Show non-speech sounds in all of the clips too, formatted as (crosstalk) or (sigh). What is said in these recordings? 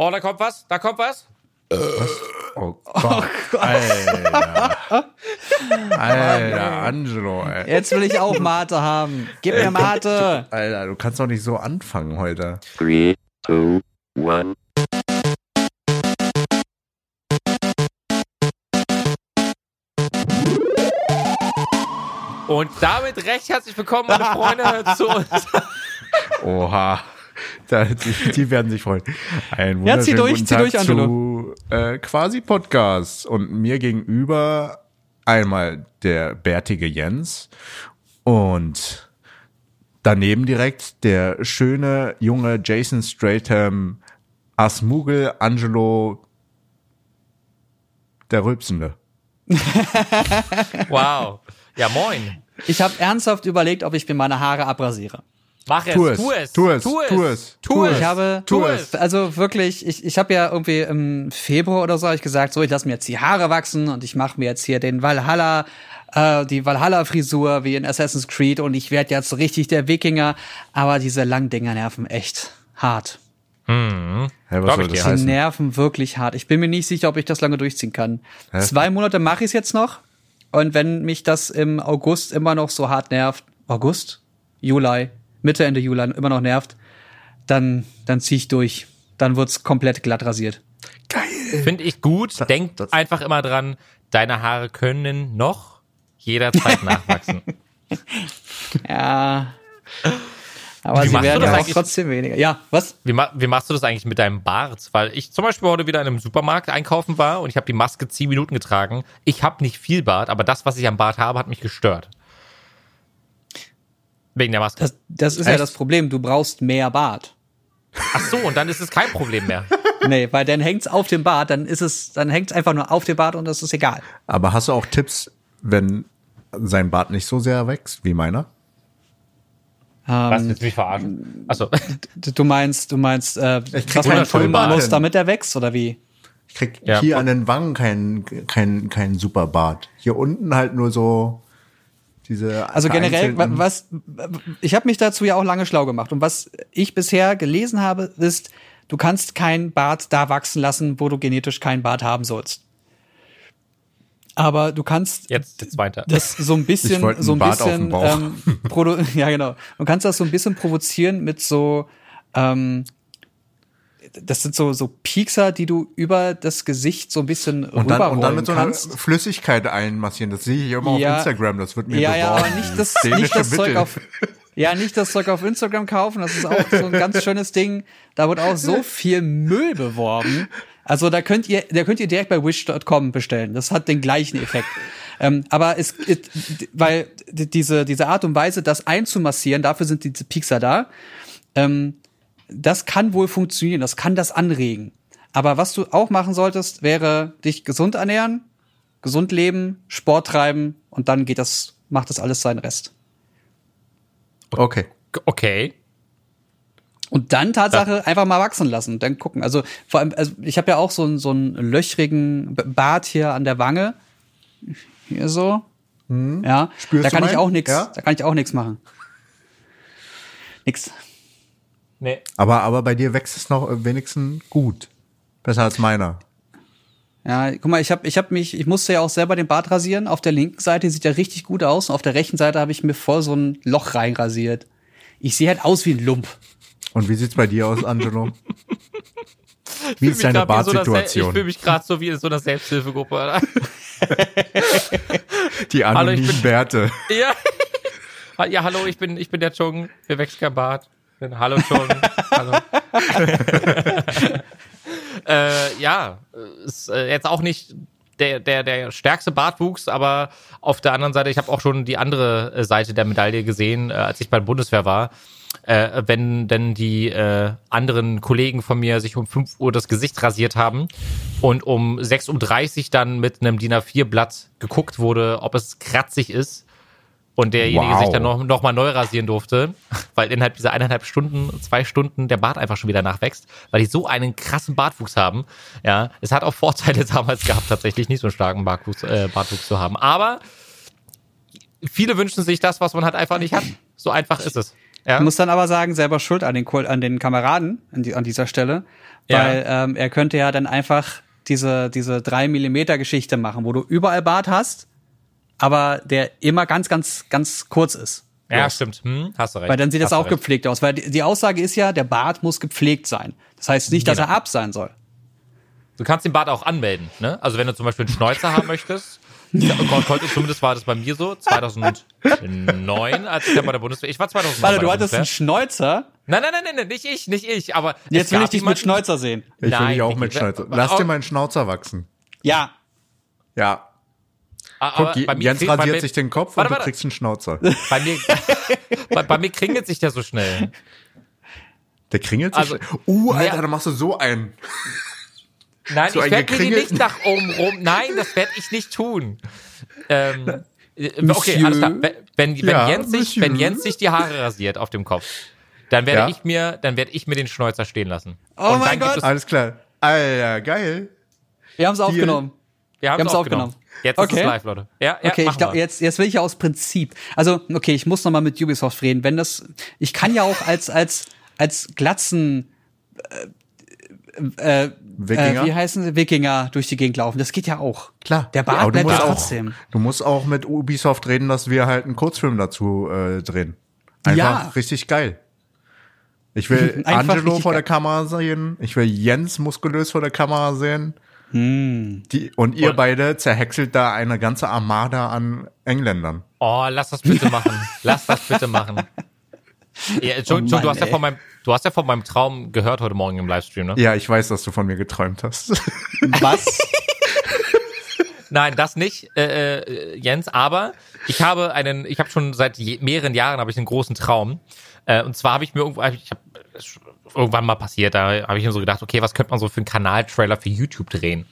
Oh, da kommt was, da kommt was. Oh Gott. Alter. Alter, Angelo, ey. Jetzt will ich auch Mate haben. Gib mir Mate. Alter, du kannst doch nicht so anfangen heute. Three, two, one. Und damit recht herzlich willkommen, meine Freunde, zu uns. Oha. Da, die, die werden sich freuen. Ein Ja, zieh durch, guten zieh Tag durch, Angelo. zu äh, quasi Podcast und mir gegenüber einmal der bärtige Jens und daneben direkt der schöne junge Jason Stratham Asmugel Angelo der Rülpsende. Wow. Ja, moin. Ich habe ernsthaft überlegt, ob ich mir meine Haare abrasiere. Mach es, Tu es, tu es, tu es, tu es, tu es, tu es. Ich habe, tu es. also wirklich, ich, ich habe ja irgendwie im Februar oder so hab ich gesagt, so ich lasse mir jetzt die Haare wachsen und ich mache mir jetzt hier den Valhalla, äh, die Valhalla-Frisur wie in Assassin's Creed und ich werde jetzt richtig der Wikinger. Aber diese langen Dinger nerven echt hart. Hä, was Glaub soll ich das dir. Die heißen? nerven wirklich hart. Ich bin mir nicht sicher, ob ich das lange durchziehen kann. Zwei Monate mache ich es jetzt noch. Und wenn mich das im August immer noch so hart nervt, August, Juli, Mitte, Ende Juli immer noch nervt, dann, dann ziehe ich durch. Dann wird's komplett glatt rasiert. Finde ich gut. Denk das- einfach immer dran, deine Haare können noch jederzeit (laughs) nachwachsen. Ja. Aber Wie sie machst du werden das ja auch eigentlich? trotzdem weniger. Ja, was? Wie, wie machst du das eigentlich mit deinem Bart? Weil ich zum Beispiel heute wieder in einem Supermarkt einkaufen war und ich habe die Maske zehn Minuten getragen. Ich habe nicht viel Bart, aber das, was ich am Bart habe, hat mich gestört. Wegen der Maske. Das, das ist ja Echt? das Problem. Du brauchst mehr Bart. Ach so, und dann ist es kein Problem mehr. (laughs) Nee, weil dann hängt's auf dem Bart, dann ist es, dann hängt's einfach nur auf dem Bart und das ist egal. Aber hast du auch Tipps, wenn sein Bart nicht so sehr wächst wie meiner? Was, willst du mich verarschen? Achso. Du meinst, du meinst, äh, krieg was man tun Bart muss, damit er wächst, oder wie? Ich krieg Ja. hier an den Wangen keinen kein, kein super Bart. Hier unten halt nur so diese. Also generell, was ich habe mich dazu ja auch lange schlau gemacht und was ich bisher gelesen habe, ist, du kannst kein Bart da wachsen lassen, wo du genetisch keinen Bart haben sollst. Aber du kannst Jetzt weiter. das so ein bisschen, so ein Bart auf bisschen, dem Bauch. ähm, (laughs) ja genau. Du kannst das so ein bisschen provozieren mit so, ähm, das sind so so Piekser, die du über das Gesicht so ein bisschen und dann, und dann mit so einer kannst. Flüssigkeit einmassieren. Das sehe ich immer Ja. auf Instagram. Das wird mir Ja, ja, beworben. aber nicht das, nicht das Zeug auf, ja, nicht das Zeug auf Instagram kaufen. Das ist auch so ein ganz schönes Ding. Da wird auch so viel Müll beworben. Also da könnt ihr, da könnt ihr direkt bei wish.com bestellen. Das hat den gleichen Effekt. ähm, aber es, it, weil diese, diese Art und Weise, das einzumassieren, dafür sind diese Piekser da. Ähm, das kann wohl funktionieren. Das kann das anregen. Aber was du auch machen solltest, wäre dich gesund ernähren, gesund leben, Sport treiben und dann geht das, macht das alles seinen Rest. Okay. Okay. Und dann Tatsache einfach mal wachsen lassen und dann gucken. Also vor allem, also ich habe ja auch so einen so einen löchrigen Bart hier an der Wange. Hier so. Ja, Spürst da du kann ich auch nichts, Ja? da kann ich auch nichts machen. Nix. Nee. Aber, aber bei dir wächst es noch wenigstens gut. Besser als meiner. Ja, guck mal, ich habe ich hab mich, ich musste ja auch selber den Bart rasieren. Auf der linken Seite sieht er richtig gut aus und auf der rechten Seite habe ich mir voll so ein Loch reinrasiert. Ich sehe halt aus wie ein Lump. Und wie sieht's bei dir aus, Angelo? (laughs) Wie ist deine in so Ich Bartsituation? fühle mich gerade so wie in so einer Selbsthilfegruppe. Oder? (laughs) Die Hallo, ich anonymen bin- Bärte. ja. (laughs) Ja, hallo, ich bin, ich bin der Chung. Mir wächst kein Bart. Bin, hallo Chung. (laughs) hallo. (laughs) äh, ja, ist äh, jetzt auch nicht der, der, der stärkste Bartwuchs, aber auf der anderen Seite, ich habe auch schon die andere äh, Seite der Medaille gesehen, äh, als ich bei der Bundeswehr war. Äh, wenn denn die äh, anderen Kollegen von mir sich um 5 Uhr das Gesicht rasiert haben und um 6.30 Uhr dann mit einem DIN A4-Blatt geguckt wurde, ob es kratzig ist und derjenige Wow. sich dann noch, noch mal neu rasieren durfte, weil innerhalb dieser eineinhalb Stunden, zwei Stunden der Bart einfach schon wieder nachwächst, weil die so einen krassen Bartwuchs haben. Ja, es hat auch Vorteile (laughs) damals gehabt, tatsächlich nicht so einen starken Bartwuchs, äh, Bartwuchs zu haben. Aber viele wünschen sich das, was man halt einfach nicht hat. So einfach ist es. Ja. Ich muss dann aber sagen, selber schuld an den, an den Kameraden an, die, an dieser Stelle, Ja. weil ähm, er könnte ja dann einfach diese, diese 3 Millimeter Geschichte machen, wo du überall Bart hast, aber der immer ganz, ganz, ganz kurz ist. Ja, stimmt. Hm, hast du recht. Weil dann sieht das Hast du auch recht. gepflegt aus. Weil die, die Aussage ist ja, der Bart muss gepflegt sein. Das heißt nicht, dass Genau. er ab sein soll. Du kannst den Bart auch anmelden, ne? Also wenn du zum Beispiel einen Schnäuzer haben möchtest, (laughs) ja. zumindest war das bei mir so, 2009, als ich dann bei der Bundeswehr, ich war 2009 Warte, du hattest einen. Schnäuzer. Nein, nein, nein, nein, nein, nicht ich, nicht ich, aber Jetzt will ich dich mit Schnäuzer sehen. Ich will dich auch mit aber Lass dir meinen Schnauzer wachsen. Ja. Ja. Aber Guck, bei mir Jens krieg- bei radiert mir- sich den Kopf Warte, und du warte. kriegst einen Schnauzer. (laughs) Bei mir, (laughs) bei, bei mir kringelt sich der so schnell. Der kringelt sich. Also- uh, Alter, Ja. da machst du so einen. Nein, (laughs) So ich werde mir die nicht nach oben rum. Nein, das werde ich nicht tun. Ähm, äh, okay, alles klar. Wenn, wenn, Ja, Jens sich, Monsieur? wenn Jens sich die Haare rasiert auf dem Kopf, dann werde Ja. ich mir, dann werde ich mir den Schnäuzer stehen lassen. Oh Und mein dann Gott. Es, Alles klar. Alter, geil. Wir haben es aufgenommen. wir haben es haben's aufgenommen. aufgenommen. Jetzt ist Okay. es live, Leute. Ja, ja Okay, ich glaube, jetzt, jetzt will ich ja aus Prinzip. Also, okay, ich muss noch mal mit Ubisoft reden. Wenn das, ich kann ja auch als, als, als Glatzen, äh, äh, Wikinger? Äh, wie heißen sie? Wikinger durch die Gegend laufen. Das geht ja auch. Klar. Der Bart du bleibt musst ja auch, trotzdem. Du musst auch mit Ubisoft reden, dass wir halt einen Kurzfilm dazu äh, drehen. Einfach Ja. richtig geil. Ich will (laughs) Angelo vor der. Kamera sehen. Ich will Jens muskulös vor der Kamera sehen. Hm. Die, und ihr Und- beide zerhäckselt da eine ganze Armada an Engländern. Oh, lass das bitte machen. lass das bitte machen. (laughs) Ja, Entschuldigung, Oh Mann, du hast ja von meinem, du hast ja von meinem Traum gehört heute Morgen im Livestream, ne? Ja, ich weiß, dass du von mir geträumt hast. Was? (laughs) Nein, das nicht, äh, äh, Jens. Aber ich habe einen, ich habe schon seit je, mehreren Jahren habe ich einen großen Traum. Äh, und zwar habe ich mir irgendwo, ich habe irgendwann mal passiert, da habe ich mir so gedacht, okay, was könnte man so für einen Kanaltrailer für YouTube drehen?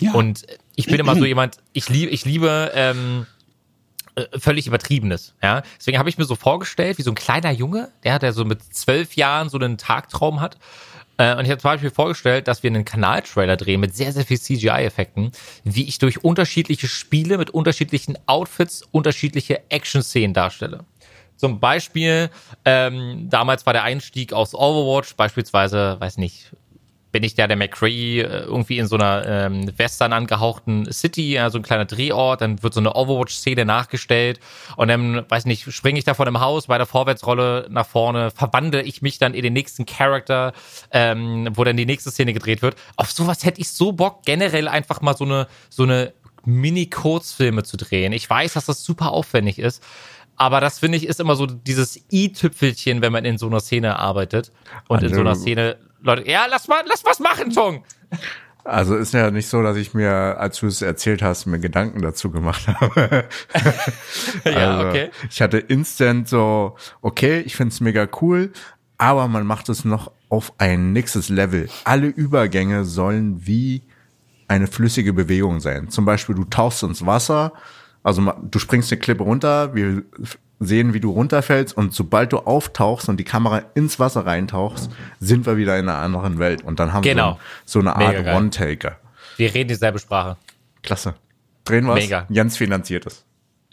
Ja. Und ich bin immer so jemand, ich liebe, ich liebe ähm, äh, völlig übertriebenes. Ja, deswegen habe ich mir so vorgestellt, wie so ein kleiner Junge, der der so mit zwölf Jahren so einen Tagtraum hat. Äh, und ich habe zum Beispiel vorgestellt, dass wir einen Kanaltrailer drehen mit sehr, sehr viel CGI-Effekten, wie ich durch unterschiedliche Spiele mit unterschiedlichen Outfits unterschiedliche Action-Szenen darstelle. Zum Beispiel, ähm, damals war der Einstieg aus Overwatch, beispielsweise, weiß nicht, bin ich der, der McCree äh, irgendwie in so einer ähm, western angehauchten City, also ein kleiner Drehort, dann wird so eine Overwatch-Szene nachgestellt und dann, weiß nicht, springe ich da von einem Haus bei der Vorwärtsrolle nach vorne, verwandle ich mich dann in den nächsten Charakter, ähm, wo dann die nächste Szene gedreht wird. Auf sowas hätte ich so Bock, generell einfach mal so eine, so eine Mini-Kurzfilme zu drehen. Ich weiß, dass das super aufwendig ist, aber das finde ich ist immer so dieses i-Tüpfelchen, wenn man in so einer Szene arbeitet und in so einer Also- Szene Leute, ja, lass mal, lass was machen, Tong. Also ist ja nicht so, dass ich mir, als du es erzählt hast, mir Gedanken dazu gemacht (laughs) habe. (laughs) Ja, Also, okay. Ich hatte instant so, okay, ich find's mega cool, aber man macht es noch auf ein nächstes Level. Alle Übergänge sollen wie eine flüssige Bewegung sein. Zum Beispiel, du tauchst ins Wasser, also du springst eine Klippe runter, wir sehen, wie du runterfällst und sobald du auftauchst und die Kamera ins Wasser reintauchst, sind wir wieder in einer anderen Welt und dann haben wir Genau. so, so eine Art. One-Taker. Wir reden dieselbe Sprache. Klasse. Drehen wir's? Mega. Jens finanziert es.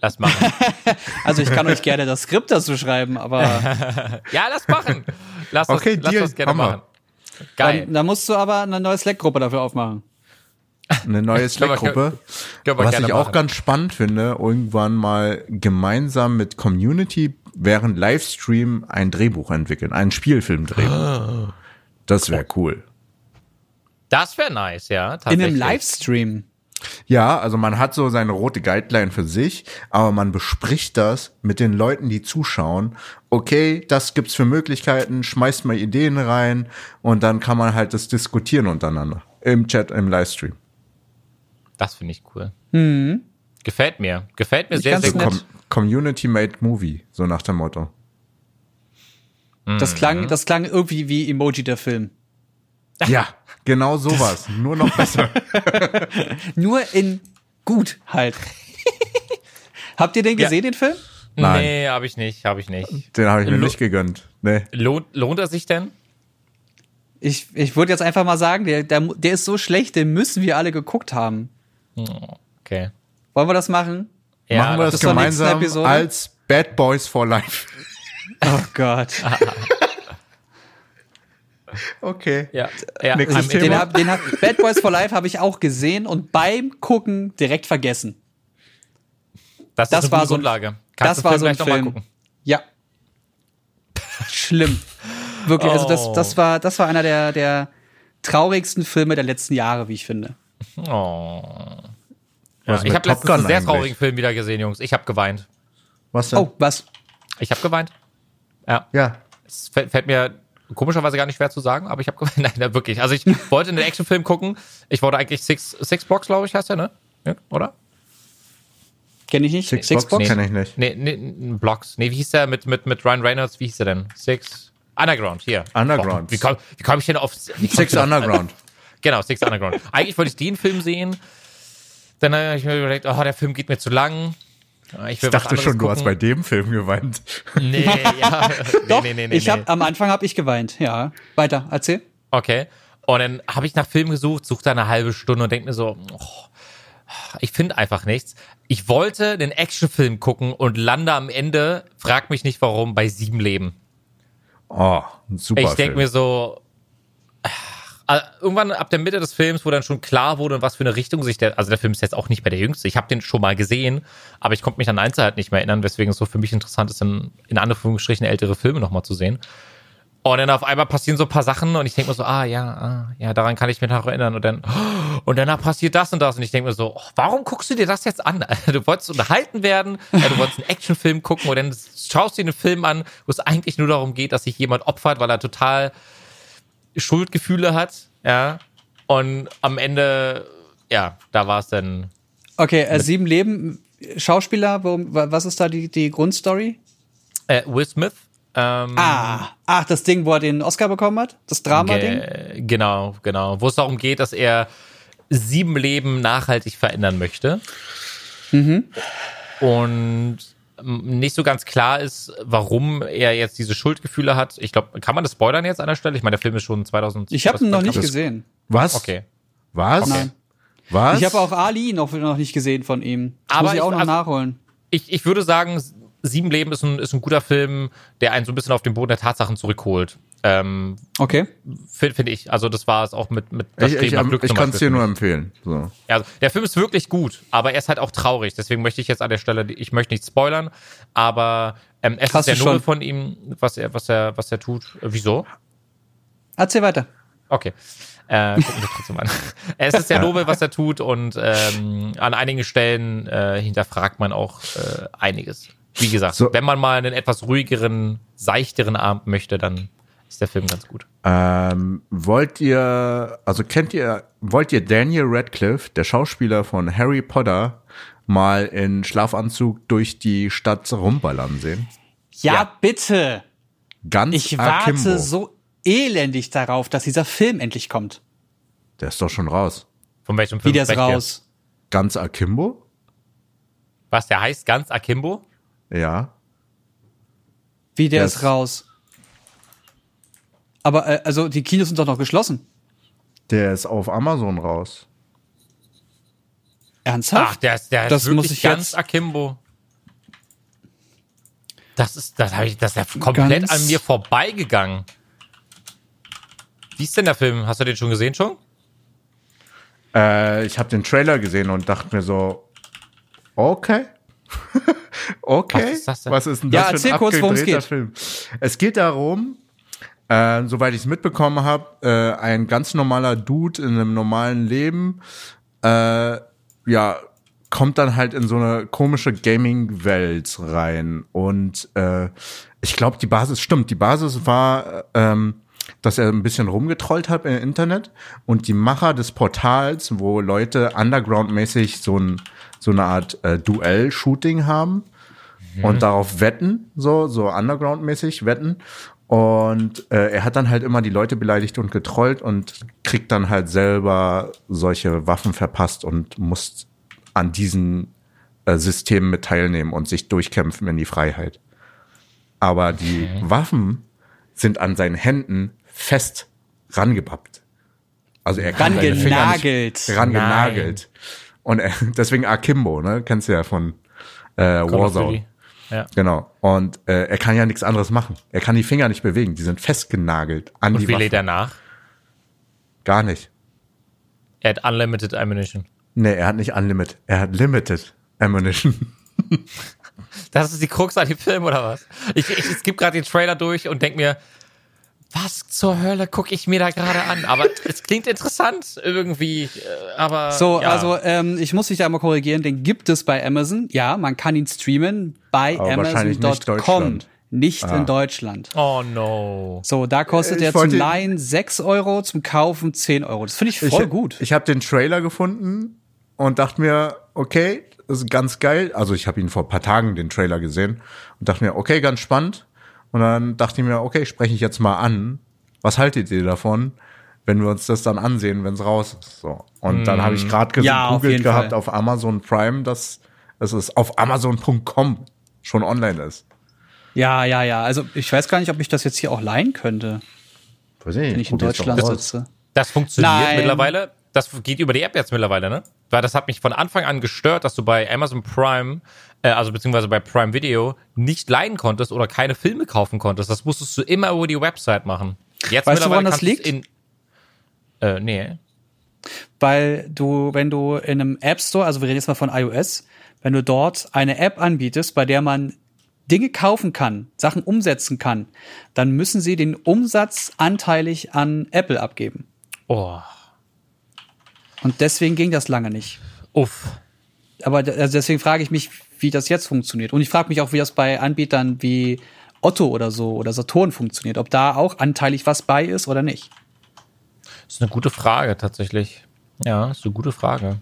Lass machen. (laughs) Also ich kann euch gerne das Skript dazu schreiben, aber (laughs) ja, lass machen. Lass das, Okay, lass Deal. das gerne wir. machen. Geil. dann, dann musst du aber eine neue Slack-Gruppe dafür aufmachen. Eine neue (laughs) Slack-Gruppe. Was ich auch machen. ganz spannend finde, irgendwann mal gemeinsam mit Community während Livestream ein Drehbuch entwickeln, einen Spielfilm-Drehbuch. Das wäre cool. Das wäre nice, ja. In einem Livestream. Ja, also man hat so seine rote Guideline für sich, aber man bespricht das mit den Leuten, die zuschauen. Okay, das gibt's für Möglichkeiten, schmeißt mal Ideen rein und dann kann man halt das diskutieren untereinander. Im Chat, im Livestream. Das finde ich cool. Gefällt mir. Gefällt mir Ich sehr, sehr nett. gut. Com Community made movie, so nach dem Motto. Das Mhm. klang, das klang irgendwie wie Emoji der Film. (laughs) Ja, genau sowas. Nur noch besser. (laughs) Nur in gut halt. (laughs) Habt ihr den Ja. gesehen, den Film? Nein. Nee, habe ich nicht, habe ich nicht. Den habe ich mir Lo- nicht gegönnt. Nee. Lohnt, lohnt er sich denn? Ich, ich würde jetzt einfach mal sagen, der, der, der ist so schlecht, den müssen wir alle geguckt haben. Okay. Wollen wir das machen? Ja, Machen wir das nächsten gemeinsam als Bad Boys for Life. (laughs) Oh Gott. (laughs) Okay. Ja, ja in. Den hab, den hab, Bad Boys for Life habe ich auch gesehen und beim Gucken direkt vergessen. Das, Das war gute so Grundlage. das du war so ein gleich noch mal Film. gucken. Ja. Schlimm. Wirklich, also das, (laughs) Oh. das war, das war einer der, der traurigsten Filme der letzten Jahre, wie ich finde. Oh. Was Ja, ich habe letztens einen sehr eigentlich? traurigen Film wieder gesehen, Jungs. Ich habe geweint. Was denn? Oh, was? Ich habe geweint. Ja. Ja. Es fällt, fällt mir komischerweise gar nicht schwer zu sagen, aber ich habe (laughs) geweint. Nein, wirklich. Also ich (laughs) wollte einen Actionfilm gucken. Ich wollte eigentlich Six, Six Blocks, glaube ich, heißt der, ne? Ja, oder? Kenne ich nicht. Six, Six Box Box? Nee. kenne ich nicht. Nee, nee, Blocks. Nee, wie hieß der mit, mit, mit Ryan Reynolds? Wie hieß der denn? Six. Underground, hier. Underground. Boah, wie komme wie komm ich denn auf. Six Underground. (laughs) Genau, Six Underground. (laughs) Eigentlich wollte ich den Film sehen. Dann habe ich mir überlegt, oh, der Film geht mir zu lang. Ich, will Ich was dachte schon, du hast gucken. bei dem Film geweint. Nee, ja. (laughs) Doch, nee, nee, nee, ich nee. hab, am Anfang habe ich geweint, ja. Weiter, erzähl. Okay. Und dann habe ich nach Film gesucht, suchte eine halbe Stunde und denke mir so, oh, ich finde einfach nichts. Ich wollte den Actionfilm gucken und lande am Ende, frag mich nicht warum, bei sieben Leben. Oh, ein super ich denke mir so, äh, irgendwann ab der Mitte des Films, wo dann schon klar wurde, in was für eine Richtung sich der, also der Film ist jetzt auch nicht mehr der jüngste. Ich habe den schon mal gesehen, aber ich konnte mich an Einzelheiten nicht mehr erinnern, weswegen es so für mich interessant ist, in, in Anführungsstrichen ältere Filme nochmal zu sehen. Und dann auf einmal passieren so ein paar Sachen und ich denke mir so, ah ja, ah, ja, daran kann ich mich noch erinnern. Und dann, und danach passiert das und das. Und ich denke mir so, oh, warum guckst du dir das jetzt an? (laughs) Du wolltest unterhalten werden, du wolltest einen Actionfilm gucken und dann schaust du dir einen Film an, wo es eigentlich nur darum geht, dass sich jemand opfert, weil er total Schuldgefühle hat, ja. Und am Ende, ja, da war es dann. Okay, äh, sieben Leben, Schauspieler, worum, wa- was ist da die, die Grundstory? Äh, Will Smith. Ähm, Ah, ach, das Ding, wo er den Oscar bekommen hat? Das Drama-Ding? Ge genau, genau. Wo es darum geht, dass er sieben Leben nachhaltig verändern möchte. Und ähm, nicht so ganz klar ist, warum er jetzt diese Schuldgefühle hat. Ich glaube, kann man das spoilern jetzt an der Stelle? Ich meine, der Film ist schon 2000. Ich habe ihn noch nicht gesehen. Was? Okay. Was? Nein. Was? Ich habe auch Ali noch, noch nicht gesehen von ihm. Das Aber muss ich auch ich- noch also- nachholen. Ich, ich würde sagen, Sieben Leben ist ein, ist ein guter Film, der einen so ein bisschen auf den Boden der Tatsachen zurückholt. Ähm, Okay. Finde find ich. Also das war es auch mit, mit das ich Streben ich, Glück ich kann es dir nur empfehlen. So. Also, der Film ist wirklich gut, aber er ist halt auch traurig. Deswegen möchte ich jetzt an der Stelle, ich möchte nicht spoilern, aber ähm, es Hast ist sehr du nobel schon. von ihm, was er, was er, was er tut. Äh, wieso? Erzähl weiter. Okay. Äh, gucken wir (laughs) trotzdem an. es ist sehr nobel, was er tut und ähm, an einigen Stellen äh, hinterfragt man auch äh, einiges. Wie gesagt, So. wenn man mal einen etwas ruhigeren, seichteren Abend möchte, dann ist der Film ganz gut. Ähm, wollt ihr, also kennt ihr, wollt ihr Daniel Radcliffe, der Schauspieler von Harry Potter, mal in Schlafanzug durch die Stadt rumballern sehen? Ja, Ja. bitte. Ganz Ich warte akimbo. so elendig darauf, dass dieser Film endlich kommt. Der ist doch schon raus. Von welchem Film Wie der ist raus. Ganz akimbo? Was, der heißt ganz Akimbo? Ja. Wie der Der ist ist- raus. Aber äh, also die Kinos sind doch noch geschlossen. Der ist auf Amazon raus. Ernsthaft? Ach, der ist, der Das ist wirklich muss ich ganz jetzt- Akimbo. Das ist, das habe ich, das ist ja komplett Ganz- an mir vorbeigegangen. Wie ist denn der Film? Hast du den schon gesehen schon? Äh, ich habe den Trailer gesehen und dachte mir so, okay. (laughs) okay. Was ist das denn? Was ist denn Ja, das für erzähl ein kurz, worum's abgedrehter geht. Film? Es geht darum, äh, soweit ich es mitbekommen habe, äh, ein ganz normaler Dude in einem normalen Leben, äh, ja, kommt dann halt in so eine komische Gaming-Welt rein. Und äh, ich glaube, die Basis stimmt. Die Basis war, ähm, dass er ein bisschen rumgetrollt hat im Internet und die Macher des Portals, wo Leute underground-mäßig so, ein, so eine Art äh, Duell-Shooting haben und darauf wetten, so, so underground-mäßig wetten. Und äh, er hat dann halt immer die Leute beleidigt und getrollt und kriegt dann halt selber solche Waffen verpasst und muss an diesen äh, Systemen mit teilnehmen und sich durchkämpfen in die Freiheit. Aber die Waffen sind an seinen Händen fest rangebappt. Also er kann seine Finger nicht rangenagelt. Und er, (laughs) deswegen Akimbo, ne? Kennst du ja von äh, of Warzone. Ja. Genau. Und äh, er kann ja nichts anderes machen. Er kann die Finger nicht bewegen. Die sind festgenagelt an Und die wie Waffe. lädt er nach? Gar nicht. Er hat Unlimited Ammunition. Nee, er hat nicht Unlimited. Er hat Limited Ammunition. (laughs) Das ist die Krux an dem Film, oder was? Ich, ich, ich gebe gerade den Trailer durch und denk mir, was zur Hölle gucke ich mir da gerade an? Aber es klingt interessant irgendwie, äh, aber So, ja. also ähm, ich muss mich da mal korrigieren, den gibt es bei Amazon. Ja, man kann ihn streamen bei Aber wahrscheinlich nicht Amazon.com. Nicht in Deutschland. Oh no. So, da kostet Ich er zum Leihen 6 Euro, zum Kaufen 10 Euro. Das finde ich voll ich, gut. Ich habe den Trailer gefunden und dachte mir, okay, das ist ganz geil. Also ich habe ihn vor ein paar Tagen den Trailer gesehen und dachte mir, okay, ganz spannend. Und dann dachte ich mir, okay, spreche ich jetzt mal an. Was haltet ihr davon, wenn wir uns das dann ansehen, wenn es raus ist? So. Und dann habe ich gerade Ja, auf gegoogelt jeden gehabt Fall. auf Amazon Prime, dass es ist auf Amazon.com schon online ist. Ja, ja, ja. Also ich weiß gar nicht, ob ich das jetzt hier auch leihen könnte, Weiß ich wenn ich in Deutschland sitze. Das funktioniert Nein. mittlerweile. Das geht über die App jetzt mittlerweile, ne? Weil das hat mich von Anfang an gestört, dass du bei Amazon Prime, äh, also beziehungsweise bei Prime Video, nicht leihen konntest oder keine Filme kaufen konntest. Das musstest du immer über die Website machen. Jetzt Weißt du, woran das liegt? In, äh, nee. Weil du, wenn du in einem App Store, also wir reden jetzt mal von iOS, wenn du dort eine App anbietest, bei der man Dinge kaufen kann, Sachen umsetzen kann, dann müssen sie den Umsatz anteilig an Apple abgeben. Oh. Und deswegen ging das lange nicht. Uff. Aber also deswegen frage ich mich, wie das jetzt funktioniert. Und ich frage mich auch, wie das bei Anbietern wie Otto oder so oder Saturn funktioniert. Ob da auch anteilig was bei ist oder nicht. Das ist eine gute Frage, tatsächlich. Ja, ist eine gute Frage.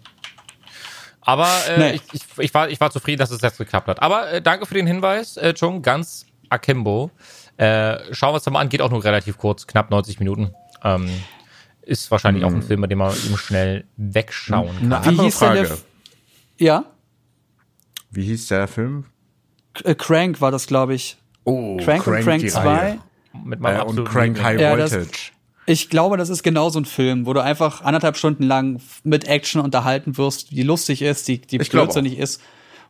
Aber äh, Nee. ich, ich, ich, war, ich war zufrieden, dass es jetzt geklappt hat. Aber äh, danke für den Hinweis, äh, Chung. Ganz akimbo. Äh, schauen wir uns doch mal an. Geht auch nur relativ kurz, knapp 90 Minuten. Ähm, ist wahrscheinlich auch ein Film, bei dem man eben schnell wegschauen kann. Eine Wie andere hieß denn der Frage. Ja, Wie hieß der Film? K- äh, Crank war das, glaube ich. Oh, Crank, und Crank die 2. Reihe. Mit meinem Äh, und absoluten Crank. High Ja, das- Voltage. Ich glaube, das ist genau so ein Film, wo du einfach anderthalb Stunden lang mit Action unterhalten wirst, die lustig ist, die, die blödsinnig ist,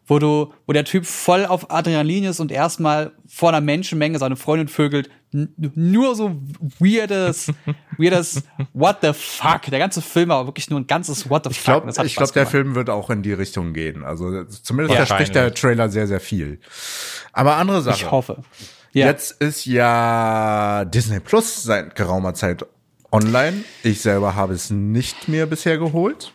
wo du, wo der Typ voll auf Adrenalin ist und erstmal vor einer Menschenmenge seine Freundin vögelt, nur so weirdes, (laughs) weirdes What the fuck. Der ganze Film war wirklich nur ein ganzes What the Ich fuck. glaube, ich Spaß glaub, der. Film wird auch in die Richtung gehen. Also zumindest Ja, verspricht der. Trailer sehr, sehr viel. Aber andere Sache. Ich hoffe. Ja. Jetzt ist ja Disney Plus seit geraumer Zeit online. Ich selber habe es nicht mir bisher geholt,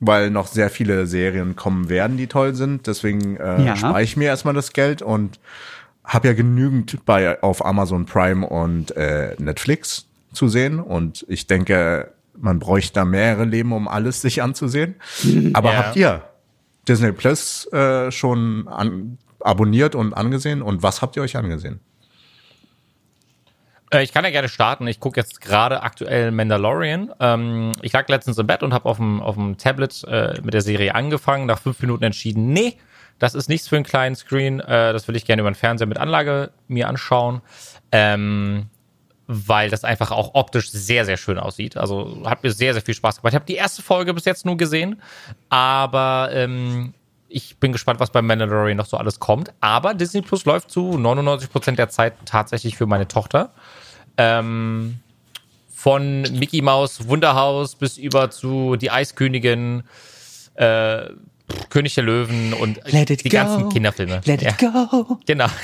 weil noch sehr viele Serien kommen werden, die toll sind. Deswegen äh, Ja. spare ich mir erstmal das Geld und habe ja genügend bei auf Amazon Prime und äh, Netflix zu sehen. Und ich denke, man bräuchte da mehrere Leben, um alles sich anzusehen. (laughs) Aber Ja. habt ihr Disney Plus äh, schon an, abonniert und angesehen? Und was habt ihr euch angesehen? Äh, ich kann ja gerne starten. Ich gucke jetzt gerade aktuell Mandalorian. Ähm, ich lag letztens im Bett und habe auf dem, auf dem Tablet äh, mit der Serie angefangen. Nach fünf Minuten entschieden, nee, das ist nichts für einen kleinen Screen. Äh, das will ich gerne über den Fernseher mit Anlage mir anschauen. Ähm, weil das einfach auch optisch sehr, sehr schön aussieht. Also hat mir sehr, sehr viel Spaß gemacht. Ich habe die erste Folge bis jetzt nur gesehen, aber ähm, ich bin gespannt, was bei Mandalorian noch so alles kommt. Aber Disney Plus läuft zu 99% der Zeit tatsächlich für meine Tochter. Ähm, von Mickey Maus Wunderhaus bis über zu Die Eiskönigin, äh, König der Löwen und die go. ganzen Kinderfilme. Let Ja. it go. Genau. (laughs)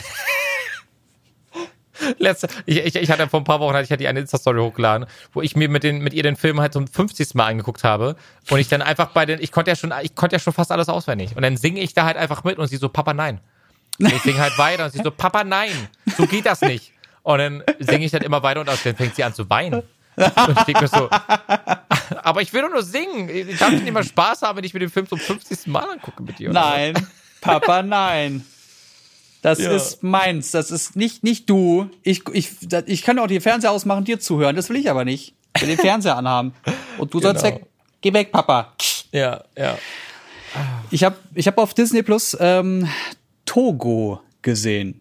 Letzte, ich, ich, ich hatte vor ein paar Wochen hatte ich die eine Insta-Story hochgeladen, wo ich mir mit, den, mit ihr den Film halt zum 50. Mal angeguckt habe und ich dann einfach bei den, ich konnte ja schon, ich konnte ja schon fast alles auswendig und dann singe ich da halt einfach mit und sie so, Papa, nein. Und ich singe halt weiter und sie so, Papa, nein, so geht das nicht. Und dann singe ich dann immer weiter und dann fängt sie an zu weinen. Und ich denke mir so, aber ich will doch nur singen. Ich darf nicht mal Spaß haben, wenn ich mir den Film zum 50. Mal angucke mit dir. oder so. Nein, Papa, nein. Das Ja. ist meins. Das ist nicht, nicht du. Ich, ich, ich kann auch die Fernseher ausmachen, dir zuhören. Das will ich aber nicht. Ich will den Fernseher anhaben. Und du sollst Genau. weg. Geh weg, Papa. Ja, ja. Ich habe ich hab auf Disney Plus ähm, Togo gesehen.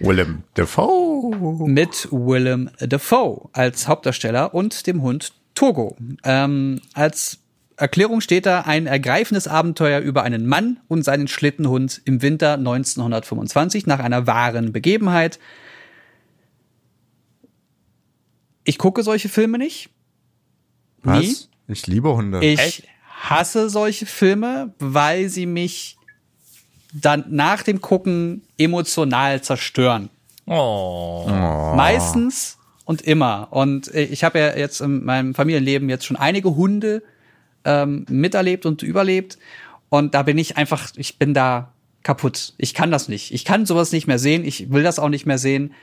Willem Dafoe. mit Willem Dafoe als Hauptdarsteller und dem Hund Togo. Ähm, als Erklärung steht da ein ergreifendes Abenteuer über einen Mann und seinen Schlittenhund im Winter 1925 nach einer wahren Begebenheit. Ich gucke solche Filme nicht. Was? Nie. Ich liebe Hunde. Ich Echt? hasse solche Filme, weil sie mich dann nach dem Gucken emotional zerstören. Oh. Meistens und immer. Und äh, ich habe ja jetzt in meinem Familienleben jetzt schon einige Hunde ähm, miterlebt und überlebt. Und da bin ich einfach, ich bin da kaputt. Ich kann das nicht. Ich kann sowas nicht mehr sehen. Ich will das auch nicht mehr sehen.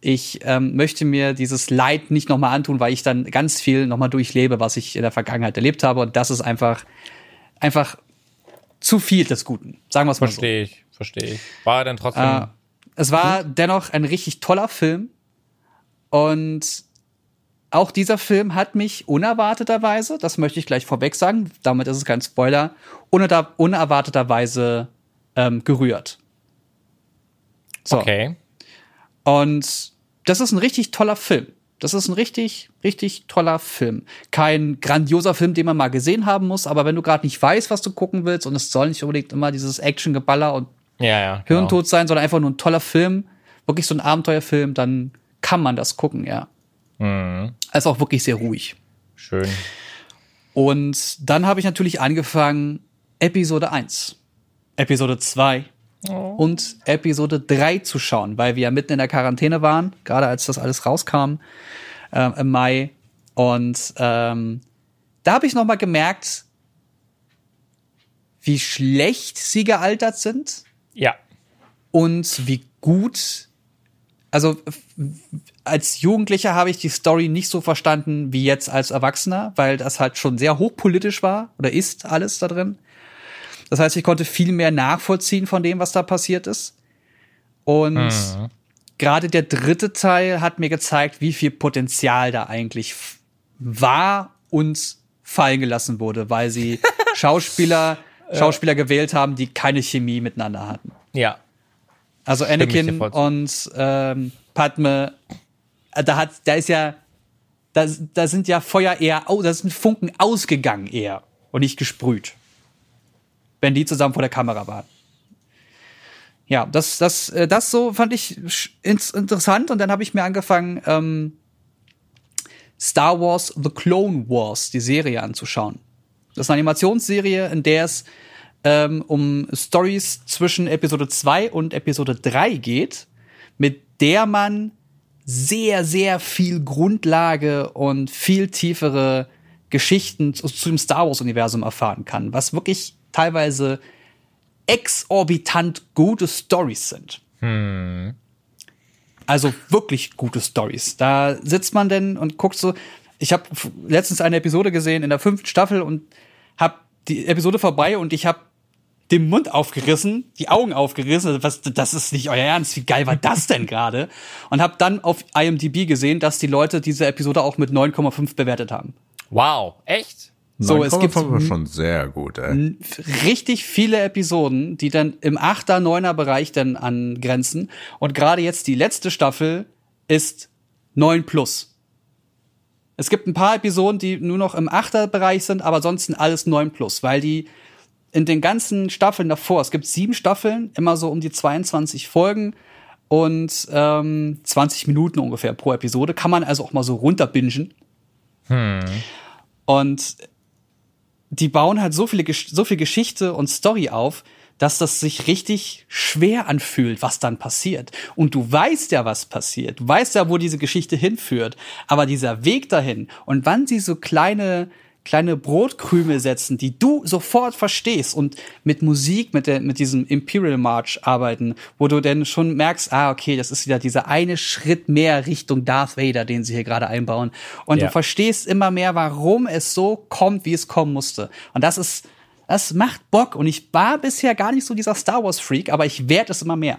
Ich ähm, möchte mir dieses Leid nicht nochmal antun, weil ich dann ganz viel nochmal durchlebe, was ich in der Vergangenheit erlebt habe. Und das ist einfach, einfach zu viel des Guten. Sagen wir es mal so. Verstehe ich, verstehe ich. War er denn trotzdem. Äh, es war dennoch ein richtig toller Film. Und auch dieser Film hat mich unerwarteterweise, das möchte ich gleich vorweg sagen, damit ist es kein Spoiler, uner unerwarteterweise ähm, gerührt. So. okay. Und das ist ein richtig toller Film. Das ist ein richtig, richtig toller Film. Kein grandioser Film, den man mal gesehen haben muss, aber wenn du gerade nicht weißt, was du gucken willst, und es soll nicht unbedingt immer dieses Action-Geballer und Ja, ja. genau. Hirntod sein, sondern einfach nur ein toller Film, wirklich so ein Abenteuerfilm, dann kann man das gucken, ja. Mhm. Ist auch wirklich sehr ruhig. Schön. Und dann habe ich natürlich angefangen, Episode 1, Episode 2 und Episode 3 zu schauen, weil wir ja mitten in der Quarantäne waren, gerade als das alles rauskam ähm, im Mai. Und ähm, da habe ich noch mal gemerkt, wie schlecht sie gealtert sind Ja. und wie gut. Also als Jugendlicher habe ich die Story nicht so verstanden wie jetzt als Erwachsener, weil das halt schon sehr hochpolitisch war oder ist alles da drin. Das heißt, ich konnte viel mehr nachvollziehen von dem, was da passiert ist. Und Mhm. gerade der dritte Teil hat mir gezeigt, wie viel Potenzial da eigentlich war und fallen gelassen wurde, weil sie (laughs) Schauspieler, Schauspieler gewählt haben, die keine Chemie miteinander hatten. Ja. Also Anakin und ähm, Padme, äh, da hat, da ist ja, da, da sind ja Feuer eher, au- da sind Funken ausgegangen eher und nicht gesprüht, wenn die zusammen vor der Kamera waren. Ja, das, das, äh, das so fand ich interessant und dann habe ich mir angefangen, ähm, Star Wars The Clone Wars, die Serie anzuschauen. Das ist eine Animationsserie, in der es ähm, um Stories zwischen Episode 2 und Episode 3 geht, mit der man sehr, sehr viel Grundlage und viel tiefere Geschichten zu, zu dem Star Wars-Universum erfahren kann, was wirklich teilweise exorbitant gute Stories sind. Also wirklich gute Stories. Da sitzt man denn und guckt so. Ich habe letztens eine Episode gesehen in der fünften Staffel und habe die Episode vorbei und ich habe den Mund aufgerissen, die Augen aufgerissen. Was, das ist nicht euer Ernst. Wie geil war das denn gerade? Und habe dann auf IMDb gesehen, dass die Leute diese Episode auch mit 9,5 bewertet haben. Wow. Echt? So, es gibt 9,5 war schon sehr gut, ey. richtig viele Episoden, die dann im 8er, 9er Bereich dann angrenzen. Und gerade jetzt die letzte Staffel ist 9 plus. Es gibt ein paar Episoden, die nur noch im 8er Bereich sind, aber sonst alles 9 plus, weil die in den ganzen Staffeln davor, es gibt sieben Staffeln, immer so um die 22 Folgen und ähm, 20 Minuten ungefähr pro Episode. Kann man also auch mal so runterbingen. Und die bauen halt so, viele, so viel Geschichte und Story auf, dass das sich richtig schwer anfühlt, was dann passiert. Und du weißt ja, was passiert. Du weißt ja, wo diese Geschichte hinführt. Aber dieser Weg dahin und wann sie so kleine, kleine Brotkrümel setzen, die du sofort verstehst und mit Musik, mit, der, mit diesem Imperial March arbeiten, wo du dann schon merkst, ah, okay, das ist wieder dieser eine Schritt mehr Richtung Darth Vader, den sie hier gerade einbauen. Und Ja. du verstehst immer mehr, warum es so kommt, wie es kommen musste. Und das ist, das macht Bock. Und ich war bisher gar nicht so dieser Star Wars Freak, aber ich werde es immer mehr.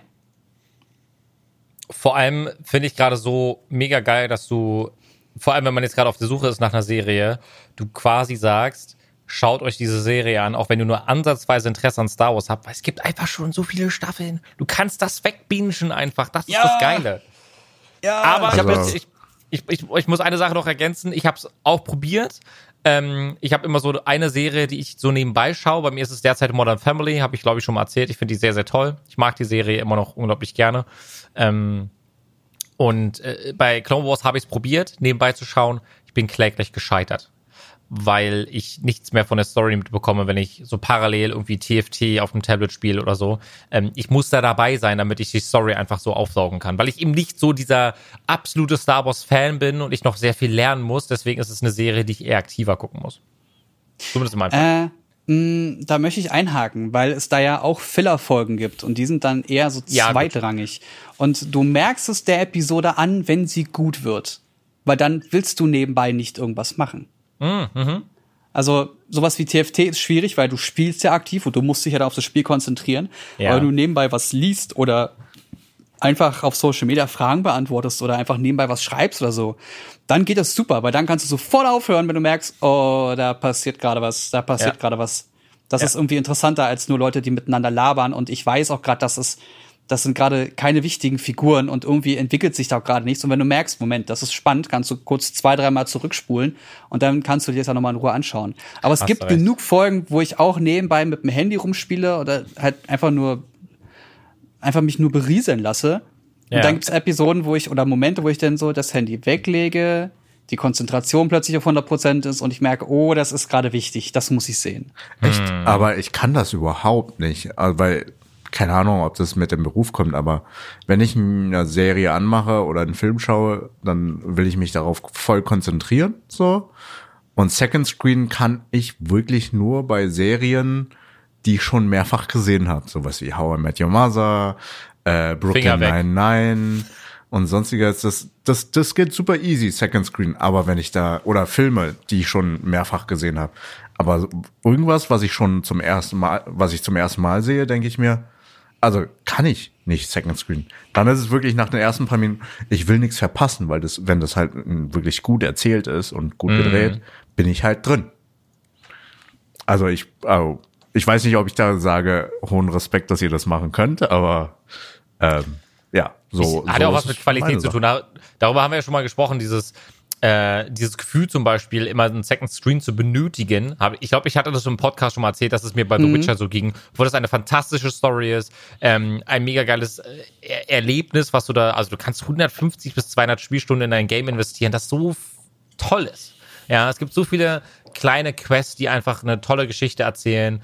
Vor allem finde ich gerade so mega geil, dass du, vor allem wenn man jetzt gerade auf der Suche ist nach einer Serie, du quasi sagst, schaut euch diese Serie an, auch wenn du nur ansatzweise Interesse an Star Wars habt, weil es gibt einfach schon so viele Staffeln. Du kannst das wegbingen einfach. Das ist Ja. das Geile. Ja, Aber ich Also- jetzt, ich, ich, ich, ich muss eine Sache noch ergänzen. Ich habe es auch probiert. Ähm, ich habe immer so eine Serie, die ich so nebenbei schaue. Bei mir ist es derzeit Modern Family, habe ich glaube ich schon mal erzählt. Ich finde die sehr, sehr toll. Ich mag die Serie immer noch unglaublich gerne. Ähm, und äh, bei Clone Wars habe ich es probiert, nebenbei zu schauen. Ich bin kläglich gescheitert weil ich nichts mehr von der Story mitbekomme, wenn ich so parallel irgendwie TFT auf dem Tablet spiele oder so. Ähm, ich muss da dabei sein, damit ich die Story einfach so aufsaugen kann, weil ich eben nicht so dieser absolute Star Wars Fan bin und ich noch sehr viel lernen muss. Deswegen ist es eine Serie, die ich eher aktiver gucken muss. Zumindest in meinem Fall. Äh, da möchte ich einhaken, weil es da ja auch Filler-Folgen gibt und die sind dann eher so Ja, zweitrangig. und du merkst es der Episode an, wenn sie gut wird. Weil dann willst du nebenbei nicht irgendwas machen. Mhm, Also sowas wie TFT ist schwierig, weil du spielst ja aktiv und du musst dich ja da auf das Spiel konzentrieren. Ja. Aber wenn du nebenbei was liest oder einfach auf Social Media Fragen beantwortest oder einfach nebenbei was schreibst oder so, dann geht das super, weil dann kannst du sofort aufhören, wenn du merkst, oh, da passiert gerade was, da passiert Ja. gerade was. Das Ja. ist irgendwie interessanter als nur Leute, die miteinander labern und ich weiß auch gerade, dass es das sind gerade keine wichtigen Figuren und irgendwie entwickelt sich da auch gerade nichts. Und wenn du merkst, Moment, das ist spannend, kannst du kurz zwei, dreimal zurückspulen und dann kannst du dir das ja nochmal in Ruhe anschauen. Aber es Hast gibt du recht. genug Folgen, wo ich auch nebenbei mit dem Handy rumspiele oder halt einfach nur einfach mich nur berieseln lasse. Und Ja. dann gibt's Episoden, wo ich, oder Momente, wo ich dann so das Handy weglege, die Konzentration plötzlich auf 100% ist und ich merke, oh, das ist gerade wichtig, das muss ich sehen. Echt? Hm. Aber ich kann das überhaupt nicht. Also, weil, keine Ahnung, ob das mit dem Beruf kommt, aber wenn ich eine Serie anmache oder einen Film schaue, dann will ich mich darauf voll konzentrieren, so. Und Second Screen kann ich wirklich nur bei Serien, die ich schon mehrfach gesehen habe. Sowas wie How I Met Your Mother, äh, Brooklyn. Nine-Nine und sonstiges. Das, das, das geht super easy, Second Screen. Aber wenn ich da, oder Filme, die ich schon mehrfach gesehen habe. Aber irgendwas, was ich schon zum ersten Mal, was ich zum ersten Mal sehe, denke ich mir, also kann ich nicht Second Screen. Dann ist es wirklich nach den ersten paar Minuten, ich will nichts verpassen, weil das, wenn das halt wirklich gut erzählt ist und gut gedreht, bin ich halt drin. Also ich, also ich weiß nicht, ob ich da sage, hohen Respekt, dass ihr das machen könnt, aber ähm, ja, so. hat so ja auch was mit Qualität zu tun. Da, darüber haben wir ja schon mal gesprochen, dieses, äh, dieses Gefühl zum Beispiel, immer einen Second Screen zu benötigen. Ich glaube, ich hatte das im Podcast schon mal erzählt, dass es mir bei The Witcher so ging, wo das eine fantastische Story ist, ähm, ein mega geiles äh, er Erlebnis, was du da, also du kannst 150 bis 200 Spielstunden in ein Game investieren, das so toll ist. Ja, es gibt so viele kleine Quests, die einfach eine tolle Geschichte erzählen.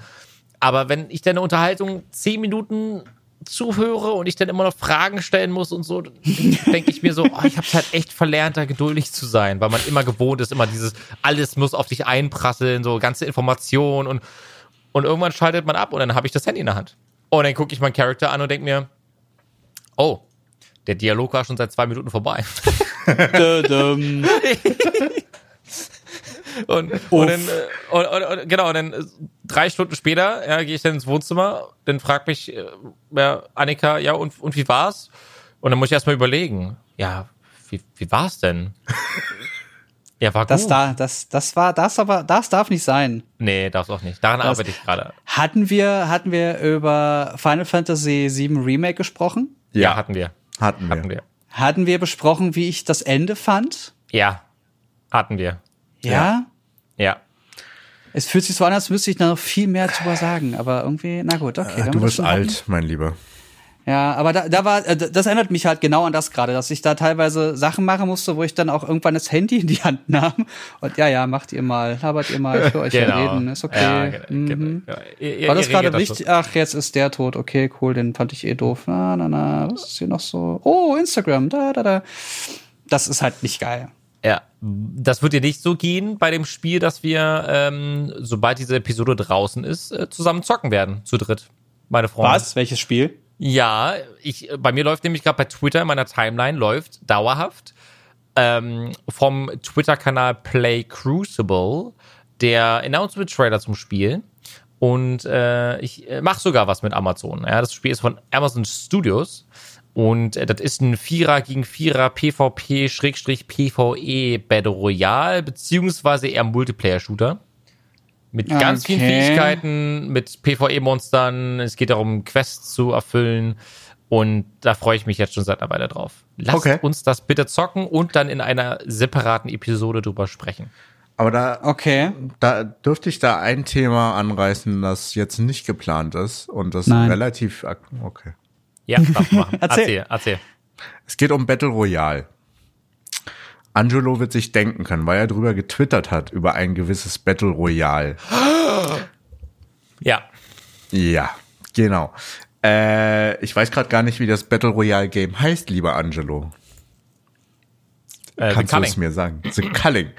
Aber wenn ich dann eine Unterhaltung zehn Minuten zuhöre und ich dann immer noch Fragen stellen muss und so, denke ich mir so, oh, ich habe halt echt verlernt, da geduldig zu sein, weil man immer gewohnt ist, immer dieses, alles muss auf dich einprasseln, so ganze Informationen und, und irgendwann schaltet man ab und dann habe ich das Handy in der Hand. Und dann gucke ich meinen Charakter an und denke mir, oh, der Dialog war schon seit zwei Minuten vorbei. (laughs) (laughs) Und, und dann, äh, und, und, und, genau, und dann äh, drei Stunden später ja, gehe ich dann ins Wohnzimmer, dann fragt mich äh, ja, Annika, ja, und, und wie war's? Und dann muss ich erstmal überlegen, ja, wie, wie war's denn? ja, war Das gut. da, das, das war, das aber, das darf nicht sein. Nee, darf's auch nicht. Daran Das- arbeite ich gerade. Hatten wir, hatten wir über Final Fantasy VII Remake gesprochen? Ja, hatten wir. Hatten wir. Hatten wir. Hatten wir besprochen, wie ich das Ende fand? Ja, hatten wir. Ja. Ja. Es fühlt sich so an, als müsste ich da noch viel mehr drüber sagen, aber irgendwie, na gut, okay. wir Du bist alt, mein Lieber. Ja, aber da, da war, äh, das erinnert mich halt genau an das gerade, dass ich da teilweise Sachen machen musste, wo ich dann auch irgendwann das Handy in die Hand (laughs) nahm und ja, ja, macht ihr mal, labert ihr mal, ich höre euch ja reden, ist okay. Ja, genau, mhm. genau. Ihr- War das gerade regelt das wichtig? Ach, jetzt ist der tot. Okay, cool, den fand ich eh doof. Na, na, na, was ist hier noch so? Oh, Instagram, da, da, da. Das ist halt nicht geil. Ja, das wird dir nicht so gehen bei dem Spiel, dass wir, ähm, sobald diese Episode draußen ist, äh, zusammen zocken werden, zu dritt, meine Freunde. Was? Welches Spiel? Ja, ich, bei mir läuft nämlich gerade bei Twitter in meiner Timeline läuft dauerhaft ähm, vom Twitter-Kanal Play Crucible der Announcement-Trailer zum Spiel. Und äh, ich äh, mache sogar was mit Amazon. Ja, das Spiel ist von Amazon Studios. Und äh, das ist ein Vierer gegen Vierer PvP Schrägstrich PvE Battle Royale, beziehungsweise eher Multiplayer-Shooter. Mit ganz vielen. Fähigkeiten, mit PvE-Monstern. Es geht darum, Quests zu erfüllen. Und da freue ich mich jetzt schon seit einer Weile drauf. Lasst Okay. uns das bitte zocken und dann in einer separaten Episode drüber sprechen. Aber da, Okay. da dürfte ich da ein Thema anreißen, das jetzt nicht geplant ist und das Nein. relativ, okay. Ja, (laughs) darfst du machen. Erzähl. erzähl, erzähl. Es geht um Battle Royale. Angelo wird sich denken können, weil er drüber getwittert hat über ein gewisses Battle Royale. Ja. Ja, genau. Äh, ich weiß gerade gar nicht, wie das Battle Royale Game heißt, lieber Angelo. Äh, Kannst du es mir sagen? The Culling.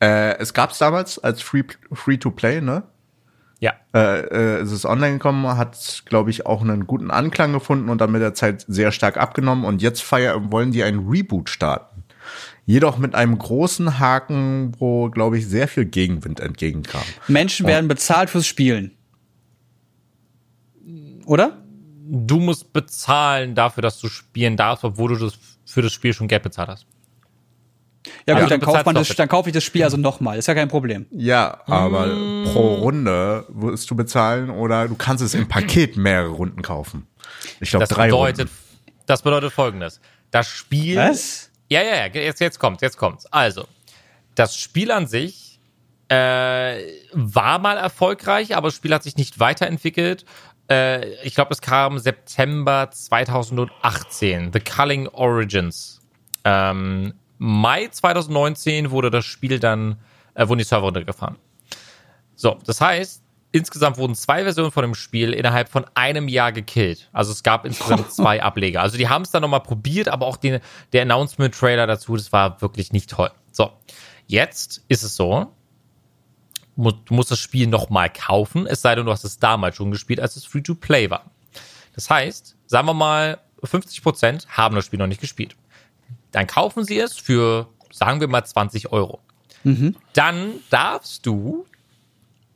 äh, es gab es damals als Free, Free to Play, ne? Ja. Äh, äh, es ist online gekommen, hat, glaube ich, auch einen guten Anklang gefunden und dann mit der Zeit sehr stark abgenommen. Und jetzt feier wollen die einen Reboot starten. Jedoch mit einem großen Haken, wo, glaube ich, sehr viel Gegenwind entgegenkam. Menschen werden bezahlt fürs Spielen. Oder? Du musst bezahlen dafür, dass du spielen darfst, obwohl du das für das Spiel schon Geld bezahlt hast. Ja, Also gut, dann du kauft man das, dann kaufe ich das Spiel also nochmal. Ist ja kein Problem. Ja, aber pro Runde wirst du bezahlen oder du kannst es im Paket mehrere Runden kaufen. Ich glaube, Das drei bedeutet, Runden. das bedeutet folgendes. Das Spiel. Was? Ja, ja, ja, jetzt, jetzt kommt's, jetzt kommt's. Also, das Spiel an sich äh, war mal erfolgreich, aber das Spiel hat sich nicht weiterentwickelt. Äh, ich glaube, es kam September 2018, The Culling Origins. Ähm, Mai 2019 wurde das Spiel dann, äh, wurden die Server runtergefahren. So, das heißt, insgesamt wurden zwei Versionen von dem Spiel innerhalb von einem Jahr gekillt. Also es gab insgesamt (laughs) zwei Ableger. Also die haben es dann nochmal probiert, aber auch den, der Announcement-Trailer dazu, das war wirklich nicht toll. So, jetzt ist es so, du musst das Spiel nochmal kaufen, es sei denn, du hast es damals schon gespielt, als es Free-to-Play war. Das heißt, sagen wir mal, 50% haben das Spiel noch nicht gespielt. Dann kaufen sie es für, sagen wir mal, 20 Euro. Dann darfst du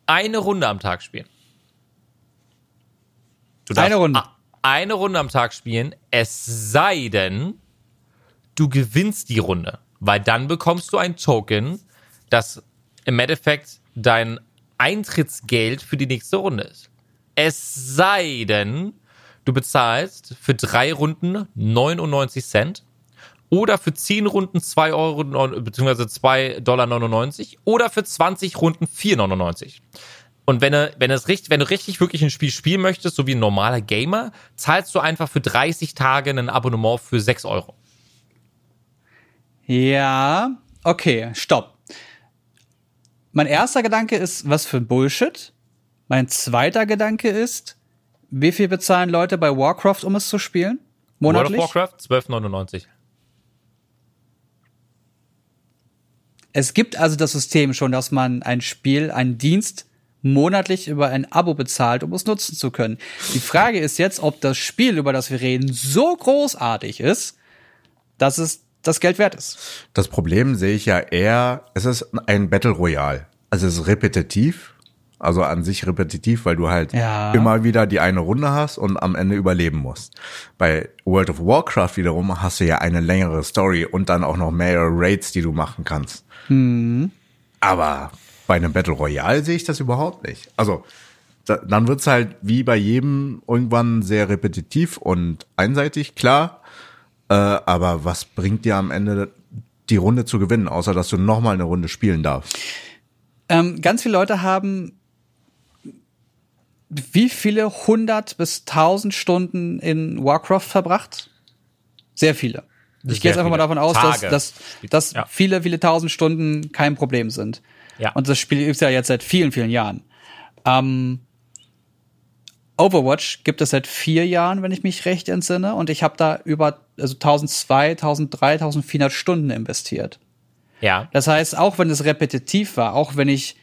eine Runde am Tag spielen. Du darfst Eine Runde. Eine Runde am Tag spielen, es sei denn, du gewinnst die Runde, weil dann bekommst du ein Token, das im Endeffekt dein Eintrittsgeld für die nächste Runde ist. Es sei denn, du bezahlst für drei Runden 99 Cent oder für 10 Runden 2 Euro beziehungsweise 2,99 Dollar oder für 20 Runden 4,99. Und wenn du, wenn es richtig, wenn du richtig wirklich ein Spiel spielen möchtest, so wie ein normaler Gamer, zahlst du einfach für 30 Tage ein Abonnement für 6 Euro. Ja, okay, stopp. Mein erster Gedanke ist, was für ein Bullshit. Mein zweiter Gedanke ist, wie viel bezahlen Leute bei Warcraft, um es zu spielen? Monatlich? World of Warcraft 12,99. Es gibt also das System schon, dass man ein Spiel, einen Dienst monatlich über ein Abo bezahlt, um es nutzen zu können. Die Frage ist jetzt, ob das Spiel, über das wir reden, so großartig ist, dass es das Geld wert ist. Das Problem sehe ich ja eher, es ist ein Battle Royale. Also es ist repetitiv, also an sich repetitiv, weil du halt Ja. immer wieder die eine Runde hast und am Ende überleben musst. Bei World of Warcraft wiederum hast du ja eine längere Story und dann auch noch mehrere Raids, die du machen kannst. Aber bei einem Battle Royale sehe ich das überhaupt nicht. Also da, dann wird's halt wie bei jedem irgendwann sehr repetitiv und einseitig, klar. Äh, aber was bringt dir am Ende die Runde zu gewinnen, außer dass du nochmal eine Runde spielen darfst? Ähm, ganz viele Leute haben wie viele hundert bis tausend Stunden in Warcraft verbracht? Sehr viele. Ich gehe jetzt einfach mal davon aus, dass, Tage. dass, dass Ja. viele, viele tausend Stunden kein Problem sind. Ja. Und das Spiel gibt's ja jetzt seit vielen, vielen Jahren. Ähm, Overwatch gibt es seit vier Jahren, wenn ich mich recht entsinne. Und ich habe da über also 1200, 1300, 1400 Stunden investiert. Ja. Das heißt, auch wenn es repetitiv war, auch wenn ich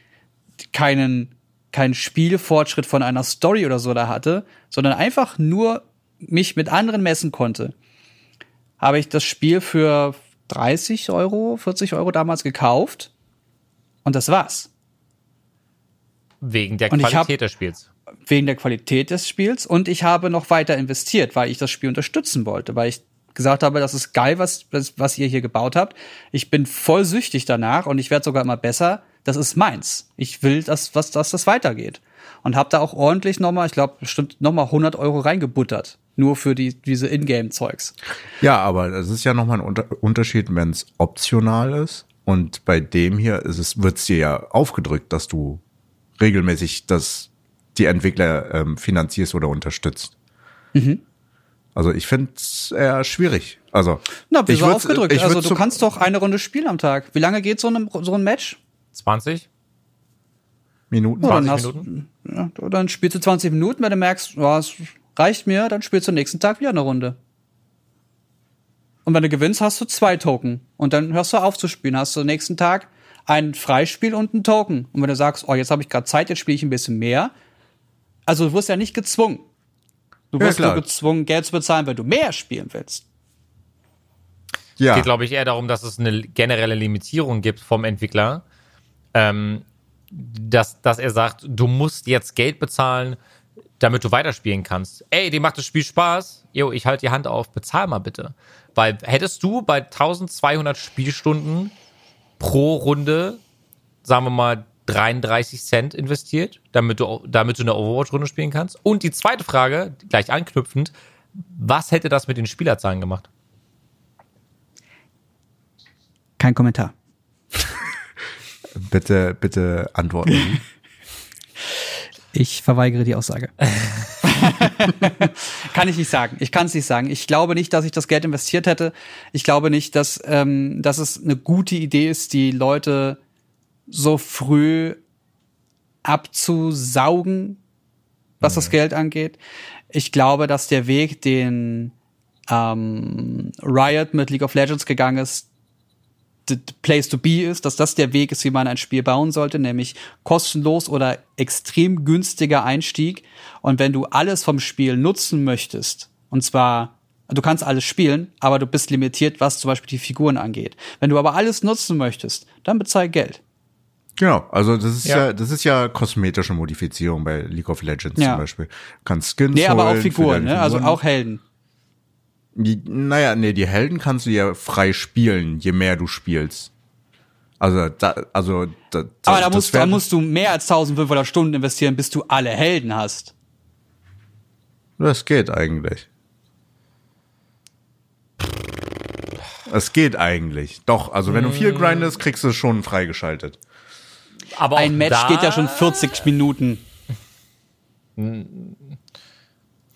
keinen, keinen Spielfortschritt von einer Story oder so da hatte, sondern einfach nur mich mit anderen messen konnte, habe ich das Spiel für 30 Euro, 40 Euro damals gekauft. Und das war's. Wegen der Qualität hab- des Spiels. Wegen der Qualität des Spiels. Und ich habe noch weiter investiert, weil ich das Spiel unterstützen wollte, weil ich gesagt habe, das ist geil, was, was, was ihr hier gebaut habt. Ich bin voll süchtig danach und ich werde sogar immer besser. Das ist meins. Ich will, dass, was, dass das weitergeht. Und habe da auch ordentlich nochmal, ich glaube, bestimmt nochmal 100 Euro reingebuttert. Nur für die, diese Ingame-Zeugs. Ja, aber das ist ja nochmal ein Unter Unterschied, wenn es optional ist Und bei dem hier ist es, wird's dir ja aufgedrückt, dass du regelmäßig das, die Entwickler ähm, finanzierst oder unterstützt. Also ich finde es eher schwierig. Also Na, ich wieso aufgedrückt? Also du kannst doch eine Runde spielen am Tag. Wie lange geht so, ein so ein Match? 20? Minuten. Ja, dann 20 hast- Minuten? Ja, dann spielst du 20 Minuten, wenn du merkst, ja, es reicht mir, dann spielst du nächsten Tag wieder eine Runde. Und wenn du gewinnst, hast du zwei Token. Und dann hörst du auf zu spielen. Hast du nächsten Tag ein Freispiel und einen Token. Und wenn du sagst, oh, jetzt habe ich gerade Zeit, jetzt spiele ich ein bisschen mehr. Also du wirst ja nicht gezwungen. Du Ja, wirst nur klar. gezwungen, Geld zu bezahlen, wenn du mehr spielen willst. Ja, geht, glaube ich, eher darum, dass es eine generelle Limitierung gibt vom Entwickler, ähm, dass, dass er sagt, du musst jetzt Geld bezahlen, damit du weiterspielen kannst. Ey, dir macht das Spiel Spaß. Jo, ich halte die Hand auf, bezahl mal bitte. Weil hättest du bei 1200 Spielstunden pro Runde, sagen wir mal, 33 Cent investiert, damit du, damit du eine Overwatch-Runde spielen kannst? Und die zweite Frage, gleich anknüpfend, was hätte das mit den Spielerzahlen gemacht? Kein Kommentar. Bitte, bitte antworten. (laughs) Ich verweigere die Aussage. (laughs) kann ich nicht sagen. Ich kann es nicht sagen. Ich glaube nicht, dass ich das Geld investiert hätte. Ich glaube nicht, dass, ähm, dass es eine gute Idee ist, die Leute so früh abzusaugen, was das Geld angeht. Ich glaube, dass der Weg, den ähm, Riot mit League of Legends gegangen ist, the place to be ist, dass das der Weg ist, wie man ein Spiel bauen sollte, nämlich kostenlos oder extrem günstiger Einstieg. Und wenn du alles vom Spiel nutzen möchtest, und zwar, du kannst alles spielen, aber du bist limitiert, was zum Beispiel die Figuren angeht. Wenn du aber alles nutzen möchtest, dann bezahl Geld. Genau, also das ist Ja. ja. das ist ja kosmetische Modifizierung bei League of Legends Ja. zum Beispiel. Du kannst Skins Nee, aber auch Figuren, deine ne? also Figuren. auch Helden. Die, naja, nee, die Helden kannst du ja frei spielen, je mehr du spielst. Also, da, also, da, Aber da das musst, da musst du mehr als 1500 Stunden investieren, bis du alle Helden hast. Das geht eigentlich. Es geht eigentlich. Doch, also wenn du viel Mm. grindest, kriegst du es schon freigeschaltet. Aber Ein Match geht ja schon 40 Minuten. (laughs)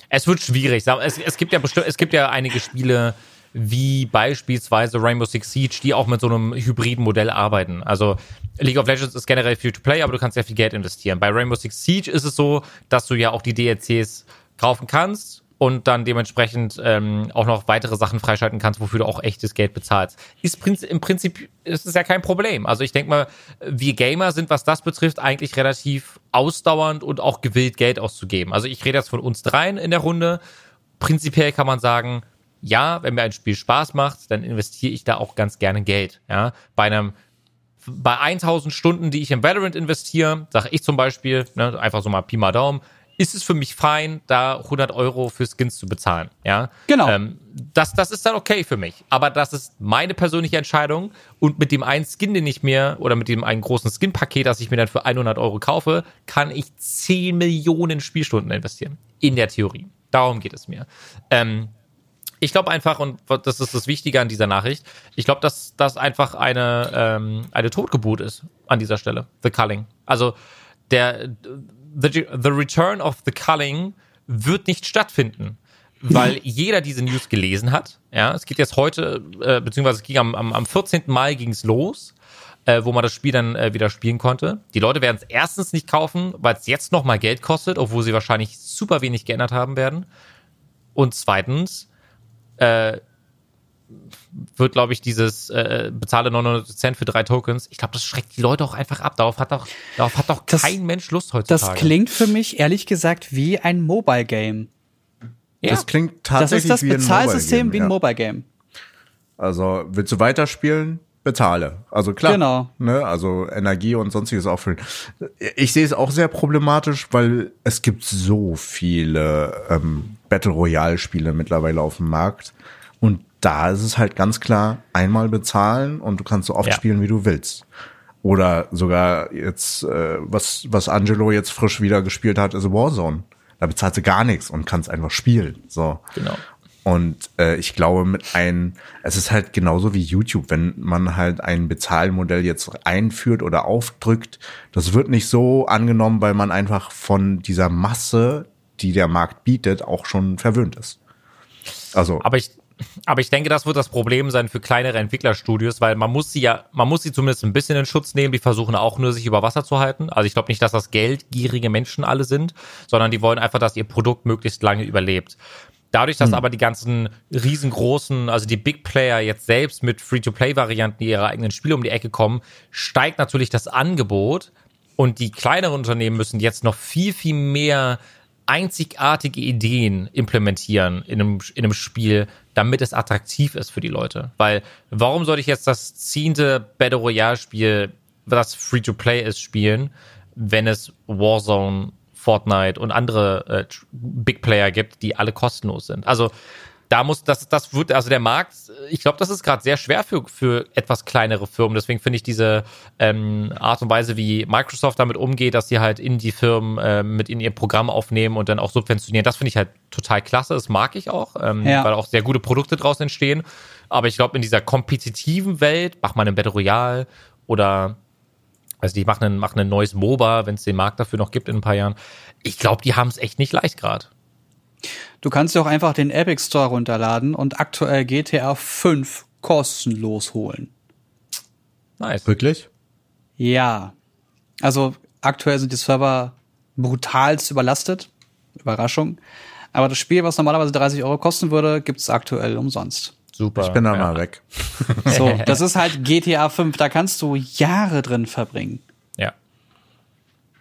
Es wird schwierig. Es, es gibt ja bestimmt, es gibt ja einige Spiele wie beispielsweise Rainbow Six Siege, die auch mit so einem hybriden Modell arbeiten. Also League of Legends ist generell free to play, aber du kannst ja viel Geld investieren. Bei Rainbow Six Siege ist es so, dass du ja auch die DLCs kaufen kannst und dann dementsprechend ähm, auch noch weitere Sachen freischalten kannst, wofür du auch echtes Geld bezahlst. Ist im Prinzip ist es ja kein Problem. Also ich denke mal, wir Gamer sind, was das betrifft, eigentlich relativ ausdauernd und auch gewillt, Geld auszugeben. Also ich rede jetzt von uns dreien in der Runde. Prinzipiell kann man sagen, ja, wenn mir ein Spiel Spaß macht, dann investiere ich da auch ganz gerne Geld. Ja, bei einem bei 1000 Stunden, die ich in Valorant investiere, sage ich zum Beispiel, ne, einfach so mal Pi mal Daumen, ist es für mich fein, da 100 Euro für Skins zu bezahlen. Ja, Genau. Ähm, das, das ist dann okay für mich. Aber das ist meine persönliche Entscheidung. Und mit dem einen Skin, den ich mir, oder mit dem einen großen Skin-Paket, das ich mir dann für 100 Euro kaufe, kann ich 10 Millionen Spielstunden investieren. In der Theorie. Darum geht es mir. Ähm, ich glaube einfach, und das ist das Wichtige an dieser Nachricht, ich glaube, dass das einfach eine, ähm, eine Totgeburt ist an dieser Stelle, The Culling. Also der the, the Return of the Culling wird nicht stattfinden, weil (laughs) jeder diese News gelesen hat. Ja, es geht jetzt heute, äh, beziehungsweise es ging am, am, am 14. Mai ging es los, äh, wo man das Spiel dann äh, wieder spielen konnte. Die Leute werden es erstens nicht kaufen, weil es jetzt noch mal Geld kostet, obwohl sie wahrscheinlich super wenig geändert haben werden. Und zweitens äh, wird, glaube ich, dieses äh, bezahle 99 Cent für drei Tokens. Ich glaube, das schreckt die Leute auch einfach ab. Darauf hat doch, darauf hat doch Das- kein Mensch Lust heutzutage. Das klingt für mich ehrlich gesagt wie ein Mobile Game. ja. Das klingt Das tatsächlich ist das wie ein Bezahlsystem wie ein ja. Mobile Game. Also willst du weiterspielen? Bezahle. Also klar. Genau. Ne? Also Energie und sonstiges auffüllen. Ich sehe es auch sehr problematisch, weil es gibt so viele ähm, Battle Royale Spiele mittlerweile auf dem Markt. Und da ist es halt ganz klar, einmal bezahlen und du kannst so oft Ja. spielen, wie du willst. Oder sogar jetzt, äh, was, was Angelo jetzt frisch wieder gespielt hat, ist Warzone. Da bezahlst du gar nichts und kannst einfach spielen. So. Genau. Und äh, ich glaube, mit einem, es ist halt genauso wie YouTube, wenn man halt ein Bezahlmodell jetzt einführt oder aufdrückt, das wird nicht so angenommen, weil man einfach von dieser Masse, die der Markt bietet, auch schon verwöhnt ist. Also, Aber ich, aber ich denke, das wird das Problem sein für kleinere Entwicklerstudios, weil man muss sie ja, man muss sie zumindest ein bisschen in Schutz nehmen. Die versuchen auch nur, sich über Wasser zu halten. Also ich glaube nicht, dass das geldgierige Menschen alle sind, sondern die wollen einfach, dass ihr Produkt möglichst lange überlebt. Dadurch, dass aber die ganzen riesengroßen, also die Big Player jetzt selbst mit Free-to-Play-Varianten ihrer eigenen Spiele um die Ecke kommen, steigt natürlich das Angebot und die kleineren Unternehmen müssen jetzt noch viel, viel mehr einzigartige Ideen implementieren in einem, in einem Spiel, damit es attraktiv ist für die Leute. Weil warum sollte ich jetzt das zehnte Battle Royale Spiel, das Free-to-Play ist, spielen, wenn es Warzone, Fortnite und andere äh, Big Player gibt, die alle kostenlos sind? Also da muss das das wird also der Markt ich glaube das ist gerade sehr schwer für für etwas kleinere Firmen deswegen finde ich diese ähm, Art und Weise wie Microsoft damit umgeht dass sie halt in die Firmen äh, mit in ihr Programm aufnehmen und dann auch subventionieren das finde ich halt total klasse das mag ich auch ähm, Ja. weil auch sehr gute Produkte draus entstehen aber ich glaube in dieser kompetitiven Welt macht man ein Battle Royale oder also die machen ein, machen ein neues MOBA, wenn es den Markt dafür noch gibt in ein paar Jahren. Ich glaube, die haben es echt nicht leicht gerade. Du kannst dir auch einfach den Epic Store runterladen und aktuell GTA 5 kostenlos holen. Nice. wirklich? Ja. Also aktuell sind die Server brutalst überlastet. Überraschung. Aber das Spiel, was normalerweise 30 Euro kosten würde, gibt's aktuell umsonst. Super. Ich bin dann ja. mal weg. (laughs) So, (laughs) das ist halt GTA 5, da kannst du Jahre drin verbringen. Ja.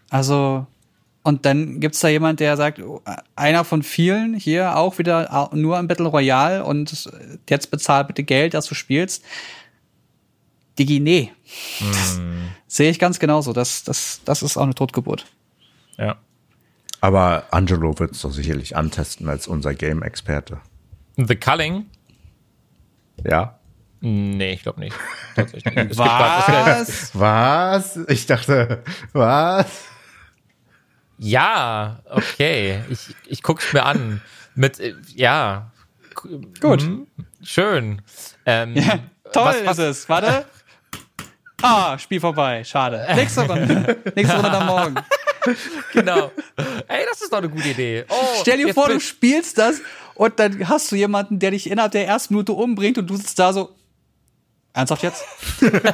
Also, und dann gibt's da jemand, der sagt, oh, einer von vielen hier auch wieder nur im Battle Royale und jetzt bezahl bitte Geld, dass du spielst. Digi, nee. Das sehe ich ganz genauso. Das, das, das ist auch eine Totgeburt. Ja. Aber Angelo wird es doch sicherlich antesten als unser Game-Experte. The Culling? Ja? Nee, ich glaube nicht. Tatsächlich. nicht. Es gibt grad- Was? Ich dachte, was? Ja, okay. Ich, ich guck's mir an. Mit, äh, ja. Gut. Mhm. Schön. Ähm, Ja, toll was, was, ist es. Warte. Ah, Spiel vorbei. Schade. Nächste Runde. Nächste Runde dann morgen. (laughs) Genau. Ey, das ist doch eine gute Idee. Oh, Stell dir vor, du spielst das und dann hast du jemanden, der dich innerhalb der ersten Minute umbringt und du sitzt da so. Ernsthaft jetzt?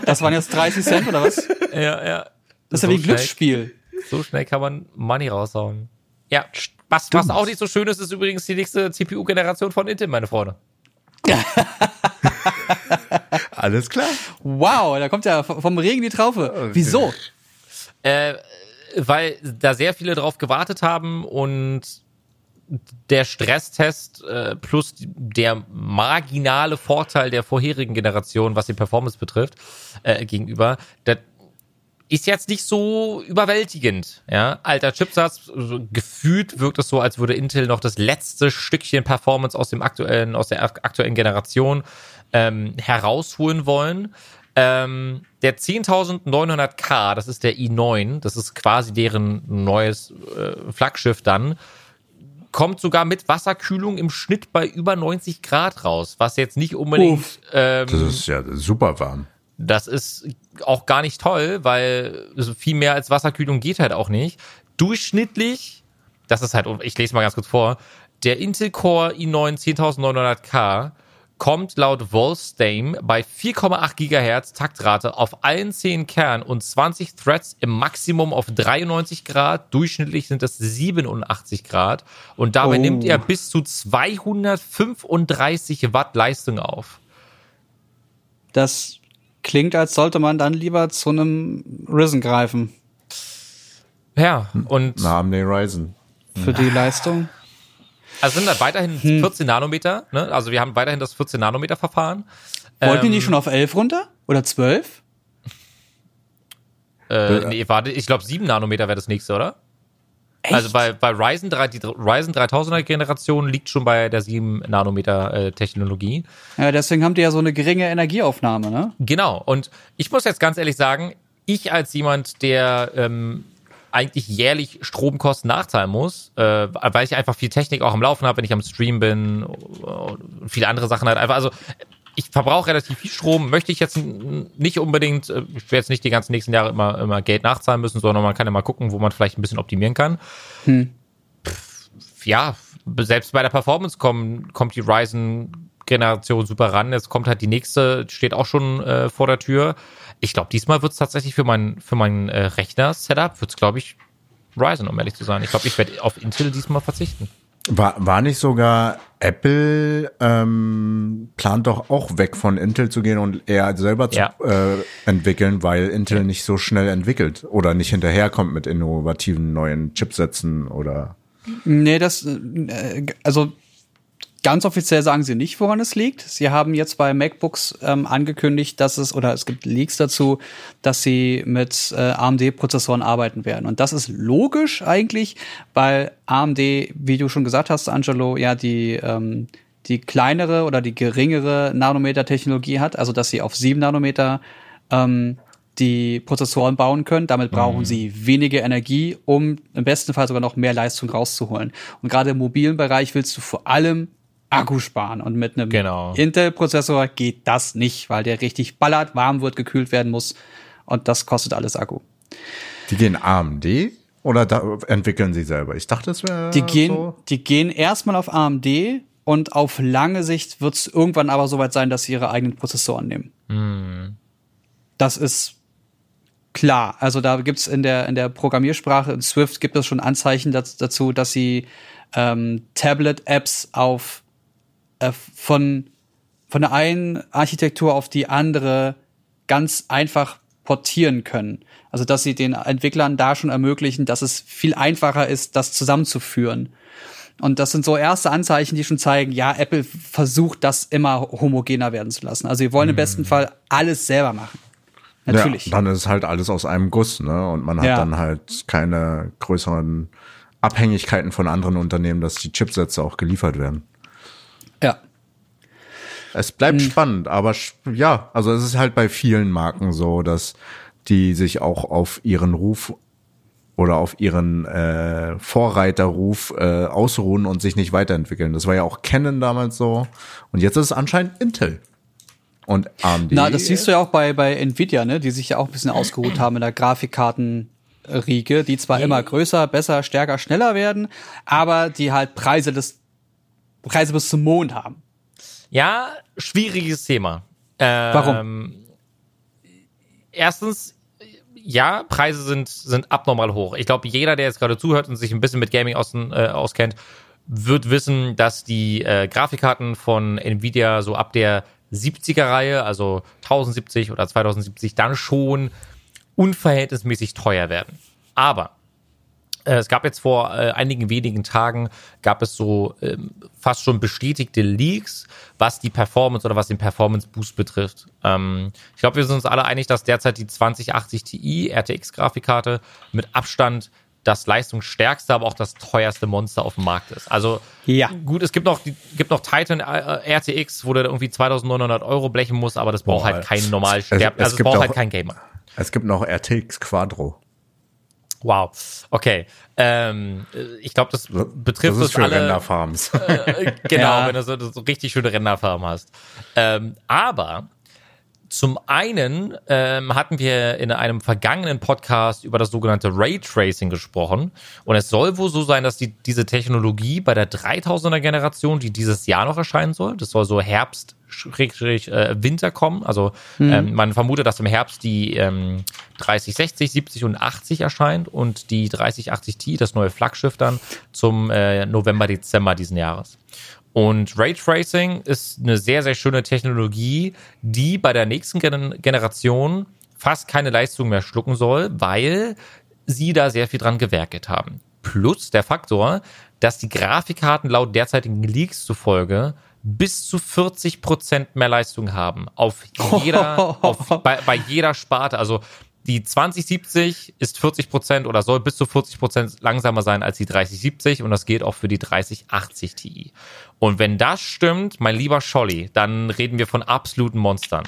Das waren jetzt 30 Cent oder was? Das Ja, ja. ist So ja wie ein Glücksspiel. So schnell kann man Money raushauen. Ja, was, was auch nicht so schön ist, ist übrigens die nächste CPU-Generation von Intel, meine Freunde. (laughs) Alles klar. Wow, da kommt ja vom Regen die Traufe. Wieso? Äh, weil da sehr viele drauf gewartet haben und der Stresstest äh, plus der marginale Vorteil der vorherigen Generation, was die Performance betrifft, äh, gegenüber, das ist jetzt nicht so überwältigend. Ja, alter Chipsatz, gefühlt wirkt es so, als würde Intel noch das letzte Stückchen Performance aus dem aktuellen, aus der ak- aktuellen Generation ähm, herausholen wollen. Ähm, der 10.900K, das ist der i9, das ist quasi deren neues äh, Flaggschiff dann, kommt sogar mit Wasserkühlung im Schnitt bei über 90 Grad raus, was jetzt nicht unbedingt Uff. ähm, Das ist ja super warm. Das ist auch gar nicht toll, weil viel mehr als Wasserkühlung geht halt auch nicht. Durchschnittlich, das ist halt, ich lese mal ganz kurz vor, der Intel Core i9 10900K kommt laut Wolfstame bei 4,8 Gigahertz Taktrate auf allen 10 Kernen und 20 Threads im Maximum auf 93 Grad. Durchschnittlich sind das 87 Grad. Und dabei Oh. nimmt er bis zu 235 Watt Leistung auf. Das klingt, als sollte man dann lieber zu einem Risen greifen. Ja, und Na, am den Ryzen. Für die Leistung. Also sind da weiterhin Hm. 14 Nanometer, ne? Also wir haben weiterhin das 14 Nanometer Verfahren. Wollten die Ähm, nicht schon auf 11 runter? Oder 12? Äh, nee, warte, ich glaube 7 Nanometer wäre das nächste, oder? Also bei, bei Ryzen 3, die Ryzen 3000er Generation liegt schon bei der 7 Nanometer äh, Technologie. Ja, deswegen haben die ja so eine geringe Energieaufnahme, ne? Genau. Und ich muss jetzt ganz ehrlich sagen, ich als jemand, der ähm, eigentlich jährlich Stromkosten nachzahlen muss, äh, weil ich einfach viel Technik auch am Laufen habe, wenn ich am Stream bin und viele andere Sachen halt einfach. Also ich verbrauche relativ viel Strom, möchte ich jetzt nicht unbedingt, äh, ich werde jetzt nicht die ganzen nächsten Jahre immer, immer Geld nachzahlen müssen, sondern man kann ja mal gucken, wo man vielleicht ein bisschen optimieren kann. Hm. Pff, ja, selbst bei der Performance kommt, kommt die Ryzen Generation super ran. Jetzt kommt halt die nächste, steht auch schon äh, vor der Tür. Ich glaube, diesmal wird es tatsächlich für mein, für mein äh, Rechner-Setup, wird es, glaube ich, Ryzen, um ehrlich zu sein. Ich glaube, ich werde auf Intel diesmal verzichten. War, war nicht sogar Apple ähm, plant doch auch weg von Intel zu gehen und eher selber zu Ja. äh, entwickeln, weil Intel nicht so schnell entwickelt oder nicht hinterherkommt mit innovativen neuen Chipsätzen oder Nee, das, äh, also ganz offiziell sagen sie nicht, woran es liegt. Sie haben jetzt bei MacBooks ähm, angekündigt, dass es, oder es gibt Leaks dazu, dass sie mit äh, AMD-Prozessoren arbeiten werden. Und das ist logisch eigentlich, weil AMD, wie du schon gesagt hast, Angelo, ja die, ähm, die kleinere oder die geringere Nanometer-Technologie hat, also dass sie auf sieben Nanometer ähm, die Prozessoren bauen können. Damit brauchen sie weniger Energie, um im besten Fall sogar noch mehr Leistung rauszuholen. Und gerade im mobilen Bereich willst du vor allem Akku sparen. Und mit einem Genau. Intel-Prozessor geht das nicht, weil der richtig ballert, warm wird, gekühlt werden muss. Und das kostet alles Akku. die gehen AMD oder da entwickeln sie selber? Ich dachte, es wäre Die gehen, so. die gehen erstmal auf AMD und auf lange Sicht wird es irgendwann aber soweit sein, dass sie ihre eigenen Prozessoren nehmen. Das ist klar. Also da gibt's in der, in der Programmiersprache in Swift gibt es schon Anzeichen daz- dazu, dass sie ähm, Tablet-Apps auf äh, von, von der einen Architektur auf die andere ganz einfach portieren können. Also dass sie den Entwicklern da schon ermöglichen, dass es viel einfacher ist, das zusammenzuführen. Und das sind so erste Anzeichen, die schon zeigen, ja, Apple versucht, das immer homogener werden zu lassen. Also sie wollen im besten Fall alles selber machen. Natürlich. Ja, dann ist halt alles aus einem Guss, ne? Und man hat Ja. dann halt keine größeren Abhängigkeiten von anderen Unternehmen, dass die Chipsätze auch geliefert werden. Es bleibt Hm. spannend, aber ja, also es ist halt bei vielen Marken so, dass die sich auch auf ihren Ruf oder auf ihren äh, Vorreiterruf äh, ausruhen und sich nicht weiterentwickeln. Das war ja auch Canon damals so und jetzt ist es anscheinend Intel und AMD. Na, das siehst du ja auch bei, bei Nvidia, ne, die sich ja auch ein bisschen ausgeruht haben in der Grafikkartenriege, die zwar immer größer, besser, stärker, schneller werden, aber die halt Preise des Preise bis zum Mond haben. Ja, schwieriges Thema. Ähm, Warum? Erstens, ja, Preise sind, sind abnormal hoch. Ich glaube, jeder, der jetzt gerade zuhört und sich ein bisschen mit Gaming aus, äh, auskennt, wird wissen, dass die äh, Grafikkarten von Nvidia so ab der 70er-Reihe, also 1070 oder 2070, dann schon unverhältnismäßig teuer werden. Aber es gab jetzt vor äh, einigen wenigen Tagen gab es so ähm, fast schon bestätigte Leaks, was die Performance oder was den Performance Boost betrifft. Ähm, ich glaube, wir sind uns alle einig, dass derzeit die 2080 Ti RTX Grafikkarte mit Abstand das leistungsstärkste, aber auch das teuerste Monster auf dem Markt ist. Also Ja. gut, es gibt noch die, gibt noch Titan äh, RTX, wo du irgendwie 2.900 Euro blechen musst, aber das braucht Boah, halt kein normal es- es also es braucht auch- halt kein Gamer. Es gibt noch RTX Quadro. Wow. Okay. Ähm, äh, ich glaube, das betrifft das ist uns für alle. Renderfarms. Äh, genau, (laughs) Ja. wenn du so, so richtig schöne Renderfarben hast. Ähm, aber zum einen ähm, hatten wir in einem vergangenen Podcast über das sogenannte Raytracing gesprochen. Und es soll wohl so sein, dass die, diese Technologie bei der 3000er Generation, die dieses Jahr noch erscheinen soll, das soll so Herbst, äh, Winter kommen. Also ähm, man vermutet, dass im Herbst die ähm, 3060, 70 und 80 erscheint und die 3080 Ti, das neue Flaggschiff dann, zum äh, November, Dezember diesen Jahres. Und Raytracing ist eine sehr, sehr schöne Technologie, die bei der nächsten Gen Generation fast keine Leistung mehr schlucken soll, weil sie da sehr viel dran gewerkelt haben. Plus der Faktor, dass die Grafikkarten laut derzeitigen Leaks zufolge bis zu 40 Prozent mehr Leistung haben auf jeder, (laughs) auf, bei, bei jeder Sparte. Also die 2070 ist 40 Prozent oder soll bis zu 40 Prozent langsamer sein als die 3070 und das gilt auch für die 3080 Ti. Und wenn das stimmt, mein lieber Scholli, dann reden wir von absoluten Monstern.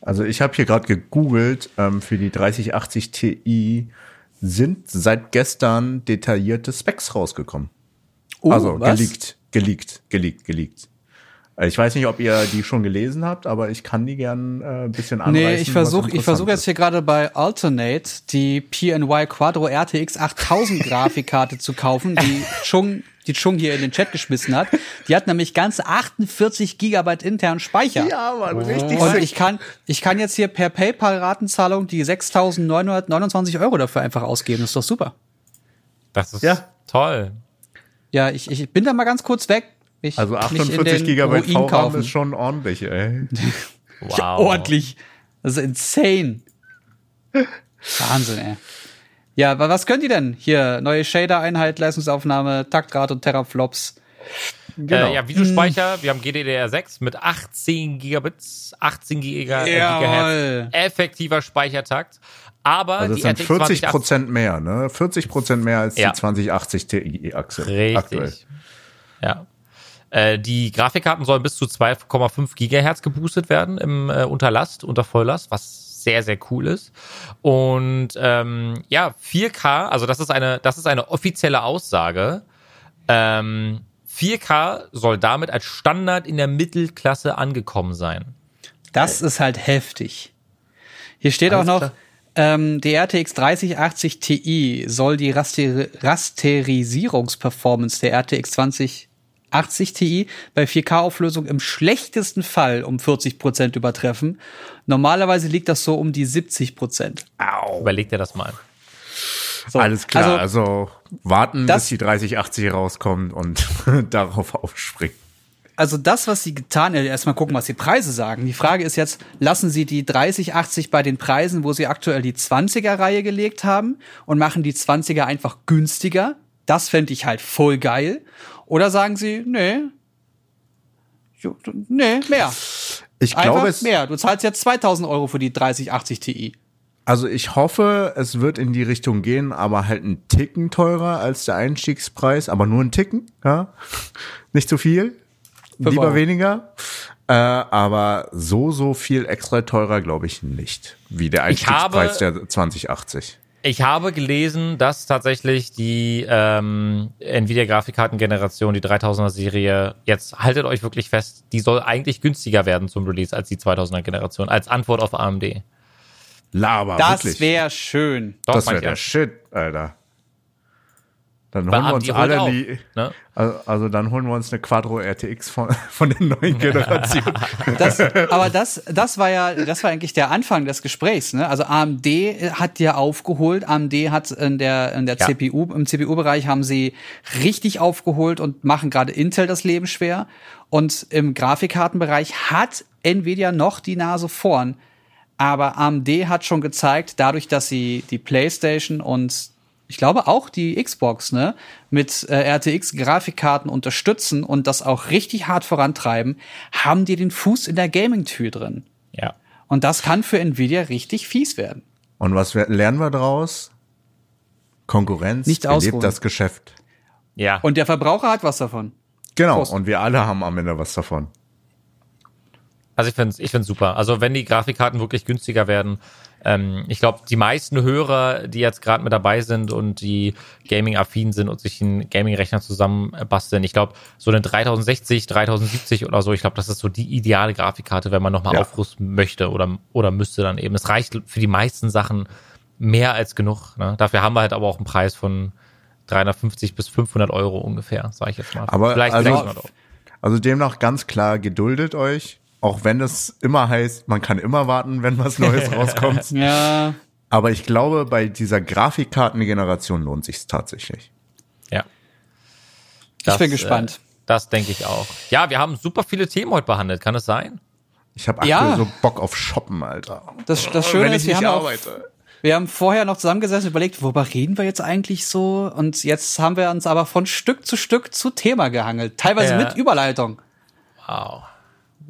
Also ich habe hier gerade gegoogelt ähm, für die 3080 Ti sind seit gestern detaillierte Specs rausgekommen. Oh, also was? geleakt, geleakt, geleakt, geleakt. Äh, Ich weiß nicht, ob ihr die schon gelesen habt, aber ich kann die gern äh, ein bisschen anreißen. Nee, ich versuche ich interessant versuch jetzt hier gerade bei Alternate die PNY Quadro RTX 8000 Grafikkarte zu kaufen, die (laughs) Chung, die Chung hier in den Chat geschmissen hat. Die hat nämlich ganze 48 Gigabyte internen Speicher. Ja, Mann, richtig Und ich kann, ich kann jetzt hier per PayPal-Ratenzahlung die 6.929 Euro dafür einfach ausgeben. Das ist doch super. Das ist Ja. toll. Ja, ich, ich bin da mal ganz kurz weg. Ich, Also mich in 48 den Gigabyte Ruin VRAM kaufen. ist schon ordentlich, ey. (laughs) Wow. Ja, ordentlich. Das ist insane. Wahnsinn, ey. Ja, wa- was könnt ihr denn? Hier, neue Shader-Einheit, Leistungsaufnahme, Taktrate und Teraflops. Genau. Äh, ja, Videospeicher, wir haben GDDR6 mit 18 Gigabits, 18 Giga äh. Gigahertz, effektiver Speichertakt. Aber Also die es sind RTX 40 2080 Prozent mehr, ne? 40 Prozent mehr als Ja. die 2080 Ti Achse. Richtig. Aktuell. Ja. Äh, die Grafikkarten sollen bis zu 2,5 Gigahertz geboostet werden im äh, Unterlast, unter Volllast, was sehr, sehr cool ist. Und ähm, ja, 4K, also das ist eine, das ist eine offizielle Aussage. Ähm, 4K soll damit als Standard in der Mittelklasse angekommen sein. Das ist halt heftig. Hier steht Alles auch noch, klar. ähm, die RTX 3080 Ti soll die Raster Rasterisierungsperformance der RTX 2080 Ti bei 4K-Auflösung im schlechtesten Fall um 40 Prozent übertreffen. Normalerweise liegt das so um die 70 Prozent. Überleg dir das mal. So, Alles klar, Also, also, warten, das- bis die 3080 rauskommt und (laughs) darauf aufspringen. also das, was sie getan haben, erstmal gucken, was die Preise sagen. Die Frage ist jetzt, lassen sie die 3080 bei den Preisen, wo sie aktuell die 20er-Reihe gelegt haben und machen die 20er einfach günstiger? Das fände ich halt voll geil. Oder sagen sie, nee, nee, mehr. Ich glaube, es, mehr. Du zahlst jetzt 2000 Euro für die 3080 Ti. also ich hoffe, es wird in die Richtung gehen, aber halt ein Ticken teurer als der Einstiegspreis, aber nur ein Ticken, ja. Nicht zu viel, Fünf lieber Euro. weniger. Äh, aber so, so viel extra teurer glaube ich nicht, wie der Einstiegspreis der 2080. Ich habe gelesen, dass tatsächlich die ähm, Nvidia-Grafikkartengeneration, die 3000er-Serie, jetzt haltet euch wirklich fest, die soll eigentlich günstiger werden zum Release als die 2000er-Generation, als Antwort auf AMD. Laber, Das wäre schön. Doch, das wäre der. Shit, Alter. Dann holen wir uns alle die, ne? also, also dann holen wir uns eine Quadro RTX von, (laughs) von der neuen (laughs) Generation. Das, aber das, das war ja, das war eigentlich der Anfang des Gesprächs. Ne? Also AMD hat ja aufgeholt. AMD hat in der in der Ja. CPU im CPU-Bereich haben sie richtig aufgeholt und machen gerade Intel das Leben schwer. Und im Grafikkartenbereich hat Nvidia noch die Nase vorn. Aber AMD hat schon gezeigt, dadurch, dass sie die PlayStation und ich glaube auch die Xbox, ne, mit äh, RTX-Grafikkarten unterstützen und das auch richtig hart vorantreiben, haben die den Fuß in der Gaming-Tür drin. Ja. Und das kann für Nvidia richtig fies werden. Und was lernen wir daraus? Konkurrenz Nicht belebt ausruhen. das Geschäft. Ja. Und der Verbraucher hat was davon. Genau, Prost. und wir alle haben am Ende was davon. Also ich finde es ich find's super. Also wenn die Grafikkarten wirklich günstiger werden, ähm, ich glaube, die meisten Hörer, die jetzt gerade mit dabei sind und die Gaming-affin sind und sich einen Gaming-Rechner zusammen äh, basteln, ich glaube, so eine 3060, 3070 oder so, ich glaube, das ist so die ideale Grafikkarte, wenn man nochmal Ja. aufrüsten möchte oder, oder müsste dann eben. Es reicht für die meisten Sachen mehr als genug. Ne? Dafür haben wir halt aber auch einen Preis von 350 bis 500 Euro ungefähr, sage ich jetzt mal. Aber Vielleicht also, 600 Euro. also demnach ganz klar, geduldet euch. Auch wenn es immer heißt, man kann immer warten, wenn was Neues (laughs) rauskommt. Ja, Aber ich glaube, bei dieser Grafikkartengeneration lohnt sich's tatsächlich. Ja. ich bin gespannt. Äh, das denke ich auch. Ja, wir haben super viele Themen heute behandelt. Kann es sein? Ich habe Ja. aktuell so Bock auf Shoppen, Alter. Das, das Schöne wenn ist, ich wir nicht haben, auch, arbeite. wir haben vorher noch zusammengesessen und überlegt, worüber reden wir jetzt eigentlich so? Und jetzt haben wir uns aber von Stück zu Stück zu Thema gehangelt. Teilweise Ja. mit Überleitung. Wow.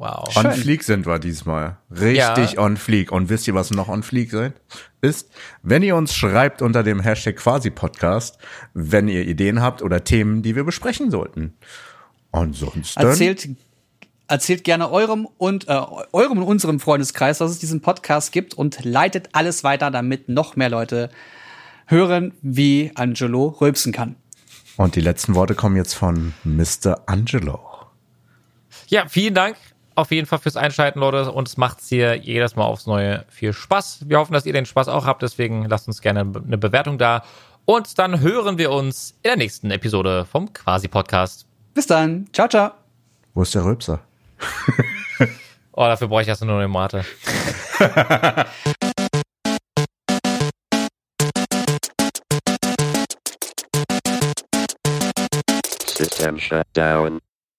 Wow. On Schön. Fleek sind wir diesmal. Richtig Ja. on Fleek. Und wisst ihr, was noch on Fleek sein ist? Wenn ihr uns schreibt unter dem Hashtag Quasi-Podcast, wenn ihr Ideen habt oder Themen, die wir besprechen sollten. Ansonsten. Erzählt, erzählt gerne eurem und äh, eurem und unserem Freundeskreis, dass es diesen Podcast gibt und leitet alles weiter, damit noch mehr Leute hören, wie Angelo rülpsen kann. Und die letzten Worte kommen jetzt von Mr. Angelo. Ja, vielen Dank auf jeden Fall fürs Einschalten, Leute. Und es macht hier jedes Mal aufs Neue viel Spaß. Wir hoffen, dass ihr den Spaß auch habt. Deswegen lasst uns gerne eine Bewertung da. Und dann hören wir uns in der nächsten Episode vom Quasi-Podcast. Bis dann. Ciao, ciao. Wo ist der Rülpser? (laughs) Oh, dafür brauche ich erst nur eine Mate. System shut down.